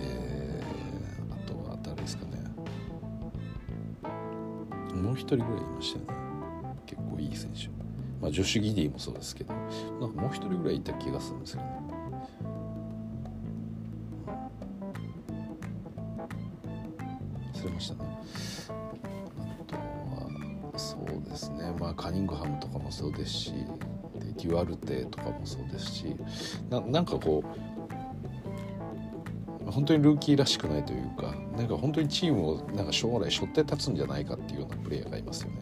えー、あとは誰ですかね。もう一人ぐらいいましたよね。結構いい選手、まあ、ジョシュ・ギディもそうですけどなんかもう一人ぐらいいた気がするんですよね。忘れましたね。あとはそうですね。まあカニングハムとかもそうですしでデュアルテとかもそうですしななんかこう本当にルーキーらしくないというかなんか本当にチームをなんか将来背負って立つんじゃないかっていうようなプレイヤーがいますよね。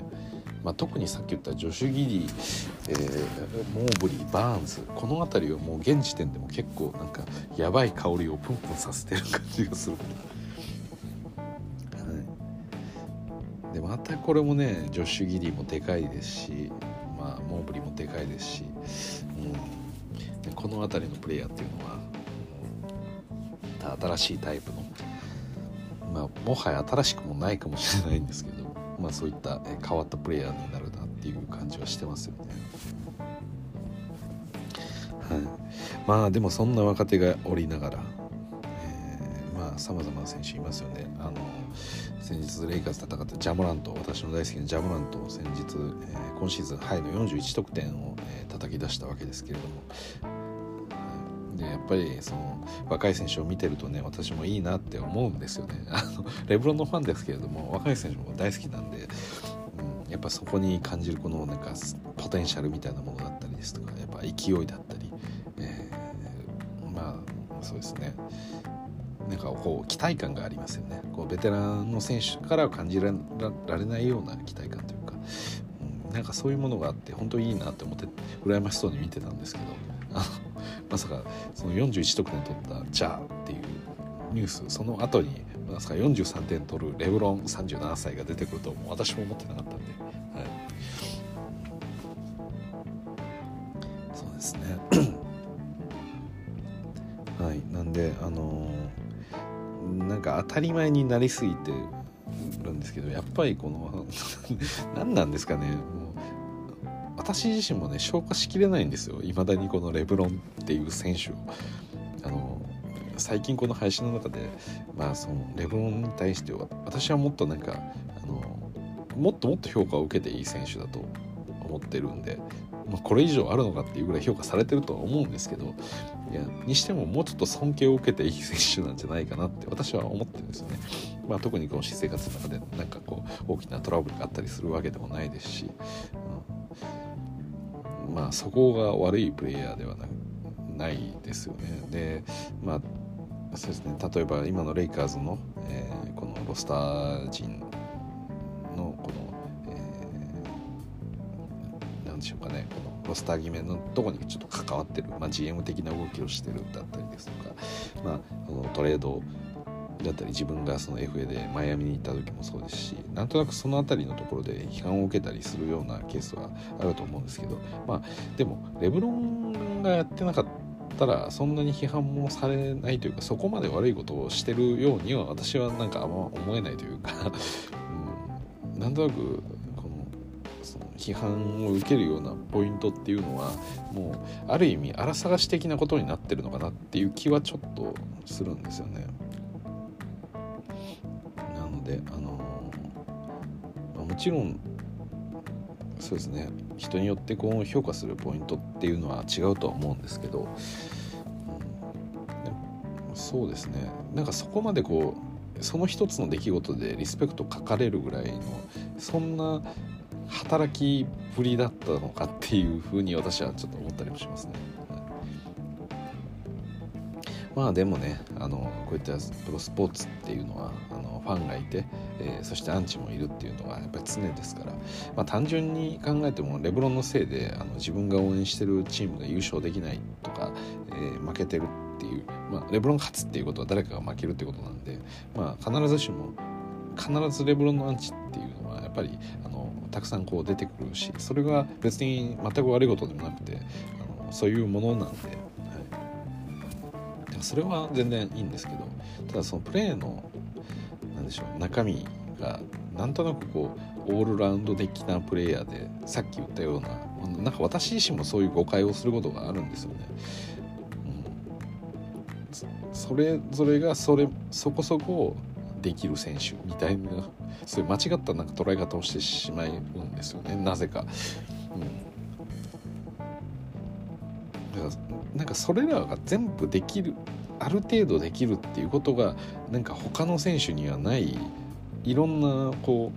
まあ、特にさっき言ったジョシュ・ギディー、えー、モーブリー、バーンズこの辺りはもう現時点でも結構なんかやばい香りをプンプンさせてる感じがするでまたこれもねジョシュ・ギディーもでかいですし、かいですし、うん、でこの辺りのプレイヤーっていうのは、うん、新しいタイプの、まあ、もはや新しくもないかもしれないんですけど、まあ、そういった変わったプレイヤーになるなっていう感じはしてますよね。はい、まあでもそんな若手がおりながら、えー、まあさまざまな選手いますよね。あの先日レイカーズ戦ったジャモラント私の大好きなジャモラント先日、えー、今シーズンハイの41得点を、えー、叩き出したわけですけれども、はいでやっぱりその若い選手を見てるとね私もいいなって思うんですよね。あのレブロンのファンですけれども若い選手も大好きなんで、うん、やっぱそこに感じるこのなんかポテンシャルみたいなものだったりですとかやっぱ勢いだったり、えー、まあそうですね。なんかこう期待感がありますよね。こうベテランの選手からは感じられないような期待感というか、うん、なんかそういうものがあって本当にいいなって思って羨ましそうに見てたんですけど。あまさかその41得点取ったじゃあっていうニュースその後にまさか43点取るレブロン37歳が出てくるとも私も思ってなかったんで、はい、そうですね。(clears throat) はい。なんであのなんか当たり前になりすぎてるんですけどやっぱりこの (laughs) 何なんですかねもう私自身もね消化しきれないんですよいまだにこのレブロンっていう選手を。あの最近この配信の中で、まあ、そのレブロンに対しては私はもっとなんかあのもっともっと評価を受けていい選手だと思ってるんでまあ、これ以上あるのかっていうぐらい評価されてるとは思うんですけどいやにしてももうちょっと尊敬を受けていい選手なんじゃないかなって私は思ってるんですよね。まあ、特にこの私生活の中でなんかこう大きなトラブルがあったりするわけでもないですし、うん、まあそこが悪いプレイヤーではないですよね。でまあそうですね例えば今のレイカーズの、えー、このロスター陣のこのんでしょうかね。このロスター決めのとこにちょっと関わってる、まあ、GM 的な動きをしてるだったりですとか、まあ、このトレードだったり自分がその FA でマイアミに行った時もそうですしなんとなくその辺りのところで批判を受けたりするようなケースはあると思うんですけどまあでもレブロンがやってなかったらそんなに批判もされないというかそこまで悪いことをしてるようには私はなんかあんま思えないというか、(laughs) うん、なんとなくその批判を受けるようなポイントっていうのはもうある意味荒探し的なことになってるのかなっていう気はちょっとするんですよね。なのであのまもちろんそうですね人によってこう評価するポイントっていうのは違うとは思うんですけど、うん、そうですねなんかそこまでこうその一つの出来事でリスペクト書かれるぐらいのそんな働きぶりだったのかっていうふうに私はちょっと思ったりもしますね。まあでもねあのこういったプロスポーツっていうのはあのファンがいて、えー、そしてアンチもいるっていうのはやっぱり常ですから、まあ、単純に考えてもレブロンのせいであの自分が応援してるチームが優勝できないとか、えー、負けてるっていう、まあ、レブロン勝つっていうことは誰かが負けるっていうことなんで、まあ、必ずしも必ずレブロンのアンチっていうのはやっぱりあのたくさんこう出てくるしそれが別に全く悪いことでもなくてあのそういうものなんで、はい、それは全然いいんですけどただそのプレーのなんでしょう中身がなんとなくこうオールラウンド的なプレイヤーでさっき言ったようななんか私自身もそういう誤解をすることがあるんですよね。うん、それぞれがそれそこそこできる選手みたいなそういう間違ったなんか捉え方をしてしまうんですよね。なぜか。うん。だからなんかそれらが全部できるある程度できるっていうことがなんか他の選手にはないいろんなこ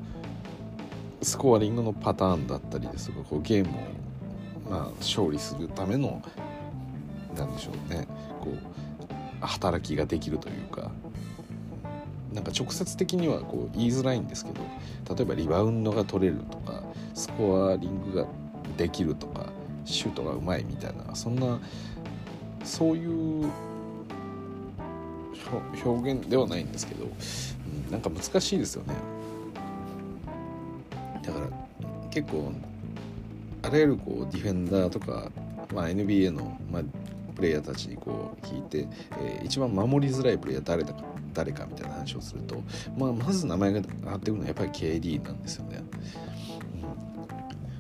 うスコアリングのパターンだったりですとかこうゲームをまあ勝利するためのなんでしょうね。こう働きができるというか。なんか直接的にはこう言いづらいんですけど例えばリバウンドが取れるとかスコアリングができるとかシュートがうまいみたいなそんなそういう表現ではないんですけど、うん、なんか難しいですよね。だから結構あらゆるこうディフェンダーとか、まあ、NBA の、まあ、プレイヤーたちにこう聞いて、えー、一番守りづらいプレイヤー誰だか誰かみたいな話をすると、まあ、まず名前が上がってくるのはやっぱり KD なんですよね。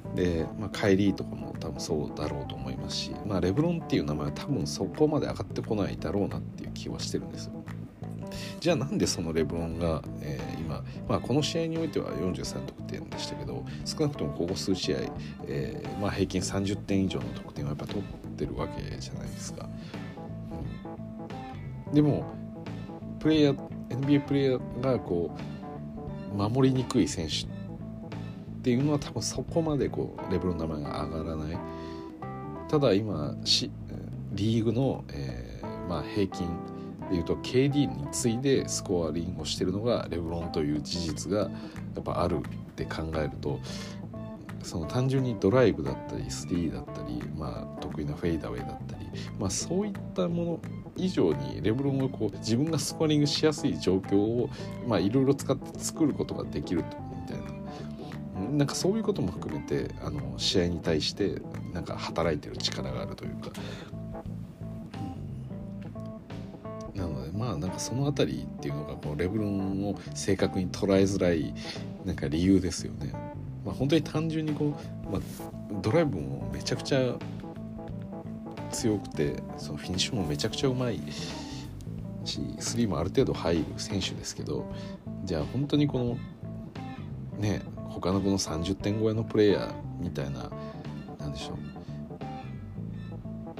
うん、で、まあ、カイリーとかも多分そうだろうと思いますし、まあ、レブロンっていう名前は多分そこまで上がってこないだろうなっていう気はしてるんですよ。じゃあなんでそのレブロンが、えー、今、まあ、この試合においては43得点でしたけど少なくともここ数試合、えーまあ、平均30点以上の得点をやっぱ取ってるわけじゃないですか。うん、でもプレイヤー NBA プレイヤーがこう守りにくい選手っていうのは多分そこまでこうレブロンの名前が上がらない。ただ今しリーグの、えーまあ、平均でいうと KD に次いでスコアリングをしてるのがレブロンという事実がやっぱあるって考えるとその単純にドライブだったりスティーだったり、まあ、得意なフェイダーウェイだったり、まあ、そういったもの以上にレブロンがこう自分がスコアリングしやすい状況をいろいろ使って作ることができるみたいななんかそういうことも含めてあの試合に対してなんか働いてる力があるというかなのでまあなんかその辺りっていうのがこうレブロンを正確に捉えづらいなんか理由ですよね。まあ、本当に単純にこう、まあ、ドライブもめちゃくちゃ強くてそのフィニッシュもめちゃくちゃうまいしスリーもある程度入る選手ですけどじゃあ本当にこのね他のこの30点超えのプレイヤーみたいな何でしょう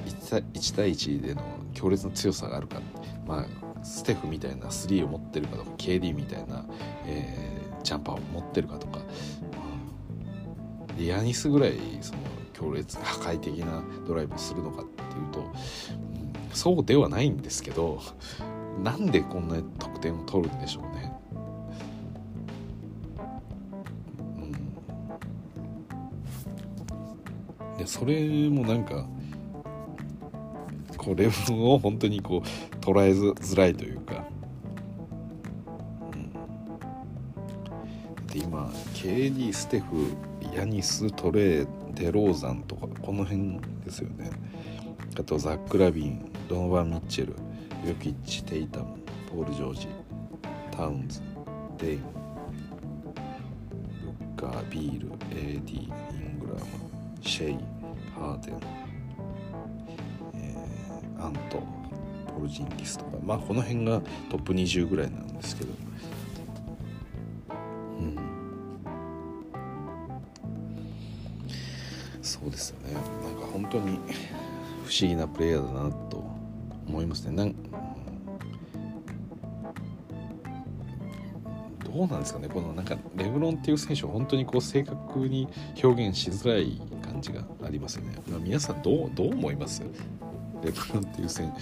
1対1での強烈な強さがあるかまあステフみたいな3を持ってるかとか KD みたいな、えー、ジャンパーを持ってるかとか、でヤニスぐらいその強烈 (laughs) 破壊的なドライブをするのかっていうと、うん、そうではないんですけどなんでこんな得点を取るんでしょうね。うん、でそれもなんかこうレブンを本当にこう捉えづらいというか、うん、で今 KD ステフヤニストレーデローザンとかこの辺ですよね。あとザック・ラビンドノバン・ミッチェルヨキッチ・テイタムポール・ジョージタウンズデイムブッカービール AD イングラムシェイハーデンアントポルジンギスとか。まあこの辺がトップ20ぐらいなんですけど。当に不思議なプレイヤーだなと思いますね。なんどうなんですかね。このなんかレブロンっていう選手は本当にこう正確に表現しづらい感じがありますよね。皆さんどうどう思います？レブロンっていう選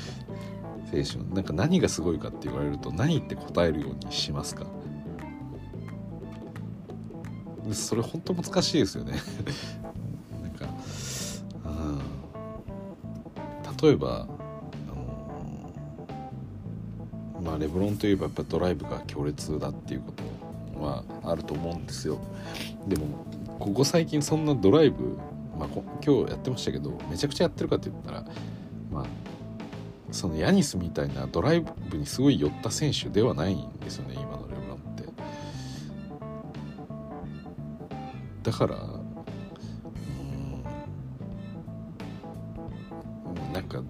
手なんか何がすごいかって言われると何って答えるようにしますか？それ本当難しいですよね。例えばあのまあレブロンといえばやっぱドライブが強烈だっていうことはあると思うんですよでもここ最近そんなドライブまあ、今日やってましたけどめちゃくちゃやってるかって言ったらまあ、そのヤニスみたいなドライブにすごい寄った選手ではないんですよね今のレブロンって。だから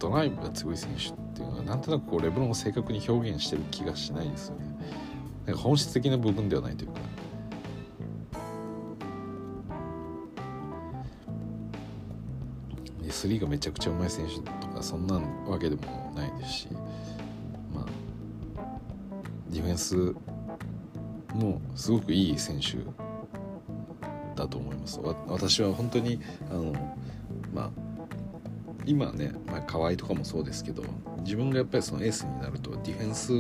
ドライブが強い選手っていうのはなんとなくこうレブロンを正確に表現してる気がしないですよね。なんか本質的な部分ではないというか。スリーがめちゃくちゃうまい選手とかそんなわけでもないですし、まあ、ディフェンスもすごくいい選手だと思います私は本当にあの今ね、まあ、河合とかもそうですけど自分がやっぱりそのエースになるとディフェンス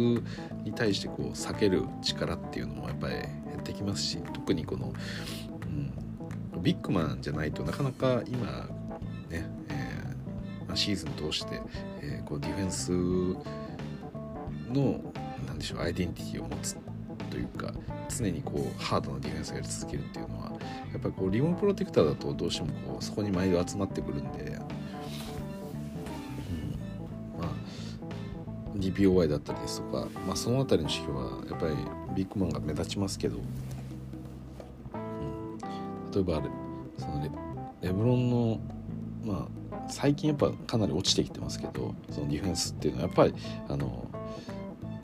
に対してこう避ける力っていうのもやっぱり減ってきますし特にこの、うん、ビッグマンじゃないとなかなか今ねえ、まあ、シーズン通して、えー、こうディフェンスのなんでしょうアイデンティティを持つというか常にこうハードなディフェンスをやり続けるっていうのはやっぱりこうリモンプロテクターだとどうしてもこうそこに毎度集まってくるんで、DPOY だったりですとか、まあ、その辺りの指標はやっぱりビッグマンが目立ちますけど、うん、例えばそのレレブロンのまあ最近やっぱかなり落ちてきてますけどそのディフェンスっていうのはやっぱりあの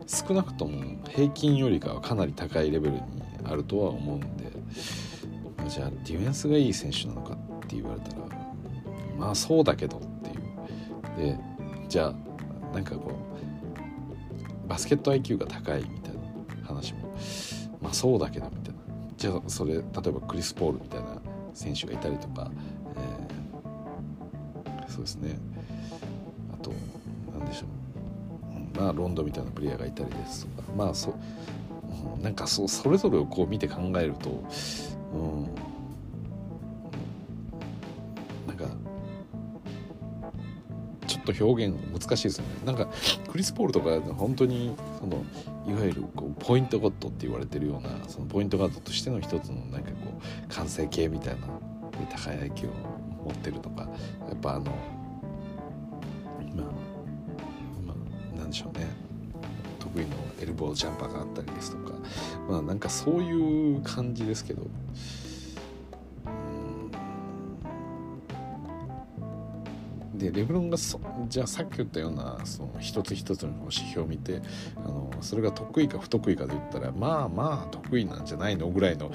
少なくとも平均よりかはかなり高いレベルにあるとは思うんでじゃあディフェンスがいい選手なのかって言われたらまあそうだけどっていう。でじゃあなんかこうバスケット IQ が高いみたいな話も。まあそうだけどみたいな。じゃあそれ例えばクリス・ポールみたいな選手がいたりとか、えー、そうですね。あと何でしょう、まあロンドンみたいなプレイヤーがいたりですとか。まあそなんかそそれぞれをこう見て考えると、うん、と表現難しいですよね。なんかクリス・ポールとか本当にそのいわゆるこうポイントガッドって言われてるようなそのポイントガッドとしての一つのなんかこう完成形みたいな高い IQ を持ってるとかやっぱあのまあまあなんでしょうね。得意のエルボージャンパーがあったりですとかまあなんかそういう感じですけどでレブロンがじゃあさっき言ったようなその一つ一つの指標を見てあのそれが得意か不得意かで言ったらまあまあ得意なんじゃないのぐらいの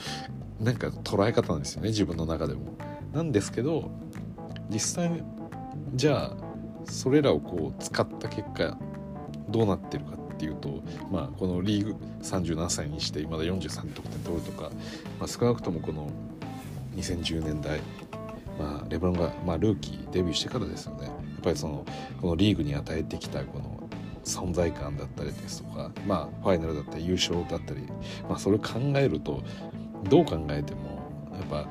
なんか捉え方なんですよね自分の中でも。なんですけど実際じゃあそれらをこう使った結果どうなってるかっていうと、まあ、このリーグ37歳にしてまだ43得点取るとか、まあ、少なくともこの2010年代まあ、レブロンが、まあ、ルーキーデビューしてからですよねやっぱりそのこのリーグに与えてきたこの存在感だったりですとか、まあ、ファイナルだったり優勝だったり、まあ、それを考えるとどう考えてもやっぱ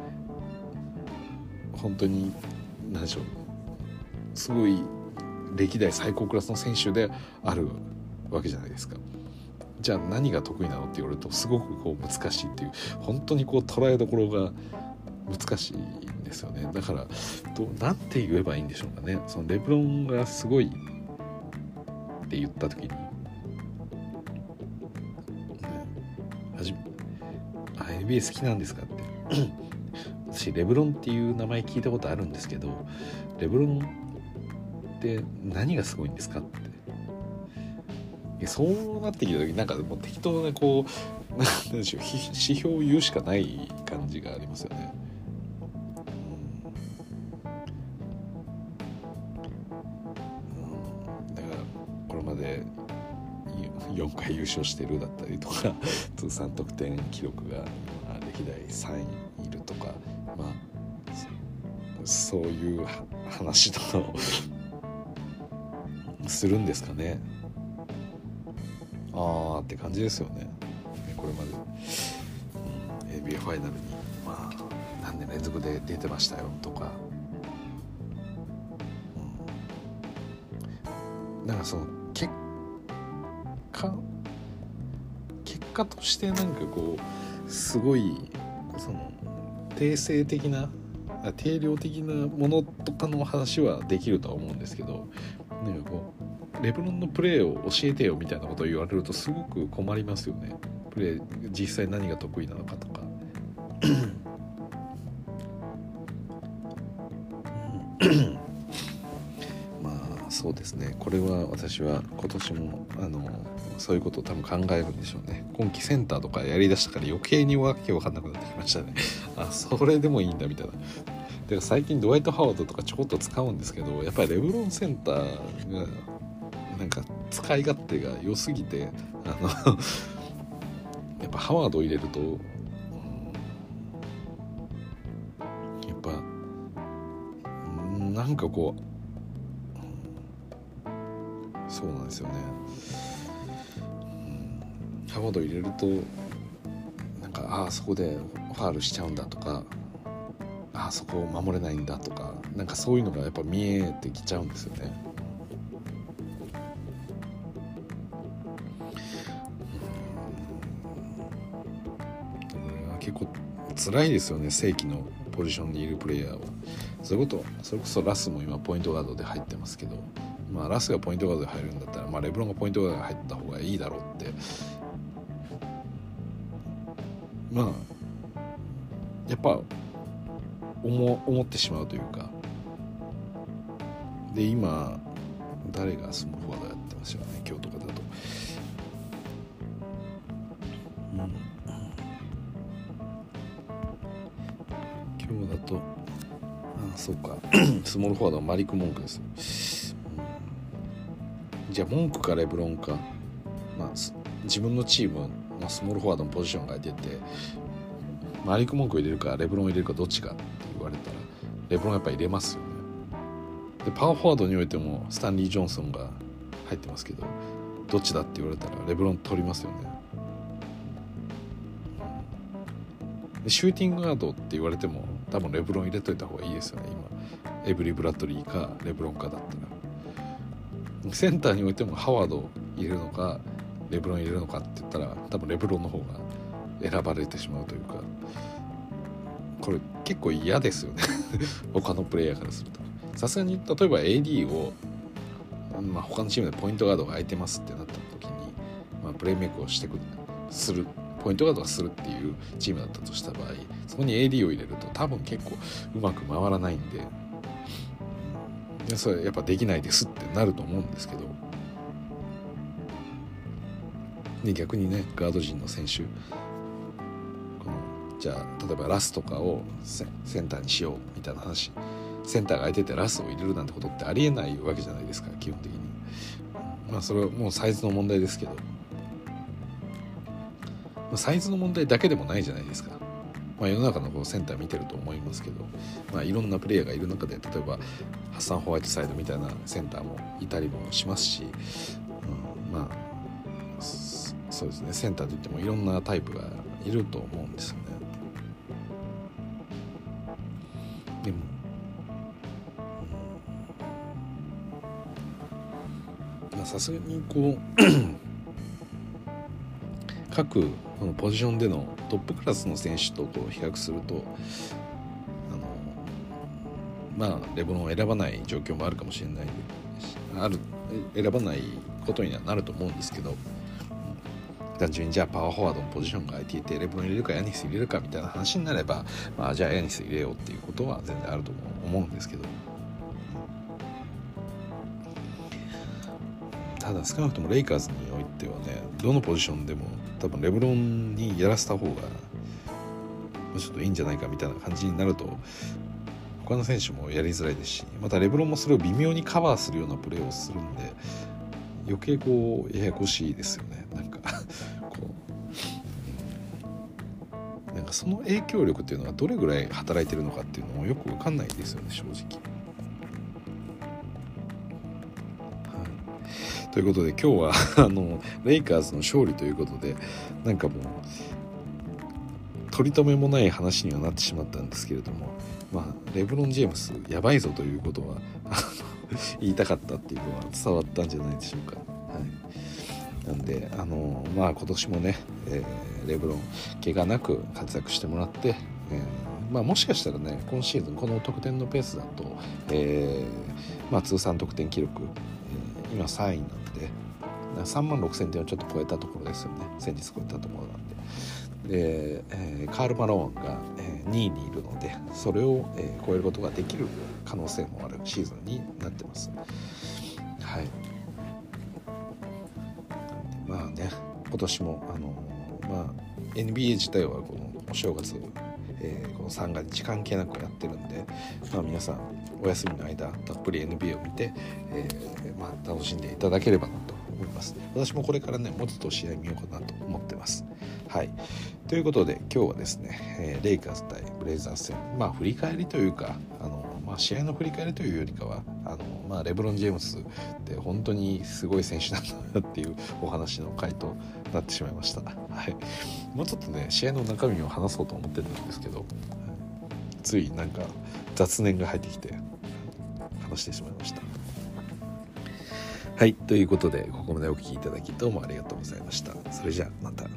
本当に何でしょうすごい歴代最高クラスの選手であるわけじゃないですか。じゃあ何が得意なのって言われるとすごくこう難しいっていう本当にこう捉えどころが難しいんですよね。だからどなんて言えばいいんでしょうかね。そのレブロンがすごいって言った時に、ね、はじあ NBA 好きなんですかって。(clears throat) 私レブロンっていう名前聞いたことあるんですけどレブロンって何がすごいんですかって。そうなってきた時なんかもう適当なこう何でしょう指標を言うしかない感じがありますよね。優勝してるだったりとか (laughs) 通算得点記録が歴代3位いるとかまあそういう話とかを (laughs) するんですかね。ああって感じですよね。これまで、うん、ABA ファイナルにまあ何年連続で出てましたよとか、うん、なんかその家としてなんかこうすごいその定性的な定量的なものとかの話はできるとは思うんですけどなんかこうレブロンのプレーを教えてよみたいなことを言われるとすごく困りますよね。プレー実際何が得意なのかとか。そうですね。これは私は今年もあのそういうことを多分考えるんでしょうね。今季センターとかやりだしたから余計にわけわかんなくなってきましたね。(laughs) あそれでもいいんだみたいな。でも最近ドワイト・ハワードとかちょこっと使うんですけどやっぱりレブロンセンターがなんか使い勝手が良すぎてあの (laughs) やっぱハワードを入れると、うん、やっぱなんかこうそうなんですよね、うん、ハワード入れるとなんかああそこでファールしちゃうんだとかああそこを守れないんだとかなんかそういうのがやっぱ見えてきちゃうんですよね。結構辛いですよね正規のポジションにいるプレイヤーはそういうことそれこそラスも今ポイントガードで入ってますけど。まあ、ラスがポイントガードで入るんだったら、まあ、レブロンがポイントガードで入った方がいいだろうってまあやっぱ思思ってしまうというかで今誰がスモフォワードやってますよね今日とかだと。うん、今日だとああそうか (clears throat) スモールフォワードはマリック・モンクです。じゃあモンクかレブロンか、まあ、自分のチームのスモールフォワードのポジションが出てマリック・モンクを入れるかレブロン入れるかどっちかって言われたらレブロンやっぱ入れますよね。でパワーフォワードにおいてもスタンリー・ジョンソンが入ってますけどどっちだって言われたらレブロン取りますよね。でシューティングガードって言われても多分レブロン入れといた方がいいですよね。今エブリ・ブラッドリーかレブロンかだったら。センターにおいてもハワードを入れるのかレブロン入れるのかって言ったら多分レブロンの方が選ばれてしまうというかこれ結構嫌ですよね。(laughs) 他のプレイヤーからすると。さすがに例えば AD を、まあ、他のチームでポイントガードが空いてますってなった時に、まあ、プレーメイクをしてくるするポイントガードがするっていうチームだったとした場合そこに AD を入れると多分結構うまく回らないんでそれやっぱできないですってなると思うんですけど。で逆にねガード陣の選手。このじゃあ例えばラスとかをセンターにしようみたいな話。センターが空いててラスを入れるなんてことってありえないわけじゃないですか基本的に。まあそれはもうサイズの問題ですけど。サイズの問題だけでもないじゃないですか。まあ、世の中のこうセンター見てると思いますけど、まあ、いろんなプレイヤーがいる中で例えばハッサン・ホワイトサイドみたいなセンターもいたりもしますし、うん、まあそうですねセンターといってもいろんなタイプがいると思うんですよね。でもうん。まさすがにこう各このポジションでのトップクラスの選手とこう比較するとあのまあレブロンを選ばない状況もあるかもしれないある選ばないことにはなると思うんですけど単純にじゃあパワーフォワードのポジションが空いていてレブロン入れるかヤニス入れるかみたいな話になれば、まあ、じゃあヤニス入れようっていうことは全然あると思うんですけどただ少なくともレイカーズにおいてはねどのポジションでも多分レブロンにやらせた方がちょっといいんじゃないかみたいな感じになると他の選手もやりづらいですしまたレブロンもそれを微妙にカバーするようなプレーをするんで余計こうややこしいですよねなんか (laughs) こうなんかその影響力っていうのがどれぐらい働いてるのかっていうのもよく分かんないですよね正直。ということで今日は (laughs) あのレイカーズの勝利ということでなんかもう取り留めもない話にはなってしまったんですけれどもまあレブロン・ジェームスやばいぞということは (laughs) 言いたかったっていうのは伝わったんじゃないでしょうか。はい、なんであのまあ今年もね、えー、レブロン怪我なく活躍してもらって、えーまあ、もしかしたらね今シーズンこの得点のペースだと、えーまあ、通算得点記録、えー、今3位なん3万6,000点をちょっと超えたところですよね先日超えたところなんで。で、えー、カール・マローンが、えー、2位にいるのでそれを、えー、超えることができる可能性もあるシーズンになってます。はいまあね今年もあのまあ NBA 自体はこのお正月、えー、この三が日関係なくやってるんで、まあ、皆さんお休みの間たっぷり NBA を見て、えー、まあ、楽しんでいただければなと思います。私もこれからねもうちょっと試合見ようかなと思ってます。はい。ということで今日はですね、え、レイカーズ対ブレイザーズ戦。まあ振り返りというかあのまあ、試合の振り返りというよりかはあの、まあ、レブロン・ジェームスって本当にすごい選手なんだなっていう (laughs) お話の回となってしまいました、はい、もうちょっとね試合の中身を話そうと思ってるんですけどついなんか雑念が入ってきて話してしまいました。はいということでここまでお聴きいただきどうもありがとうございました。それじゃあまた。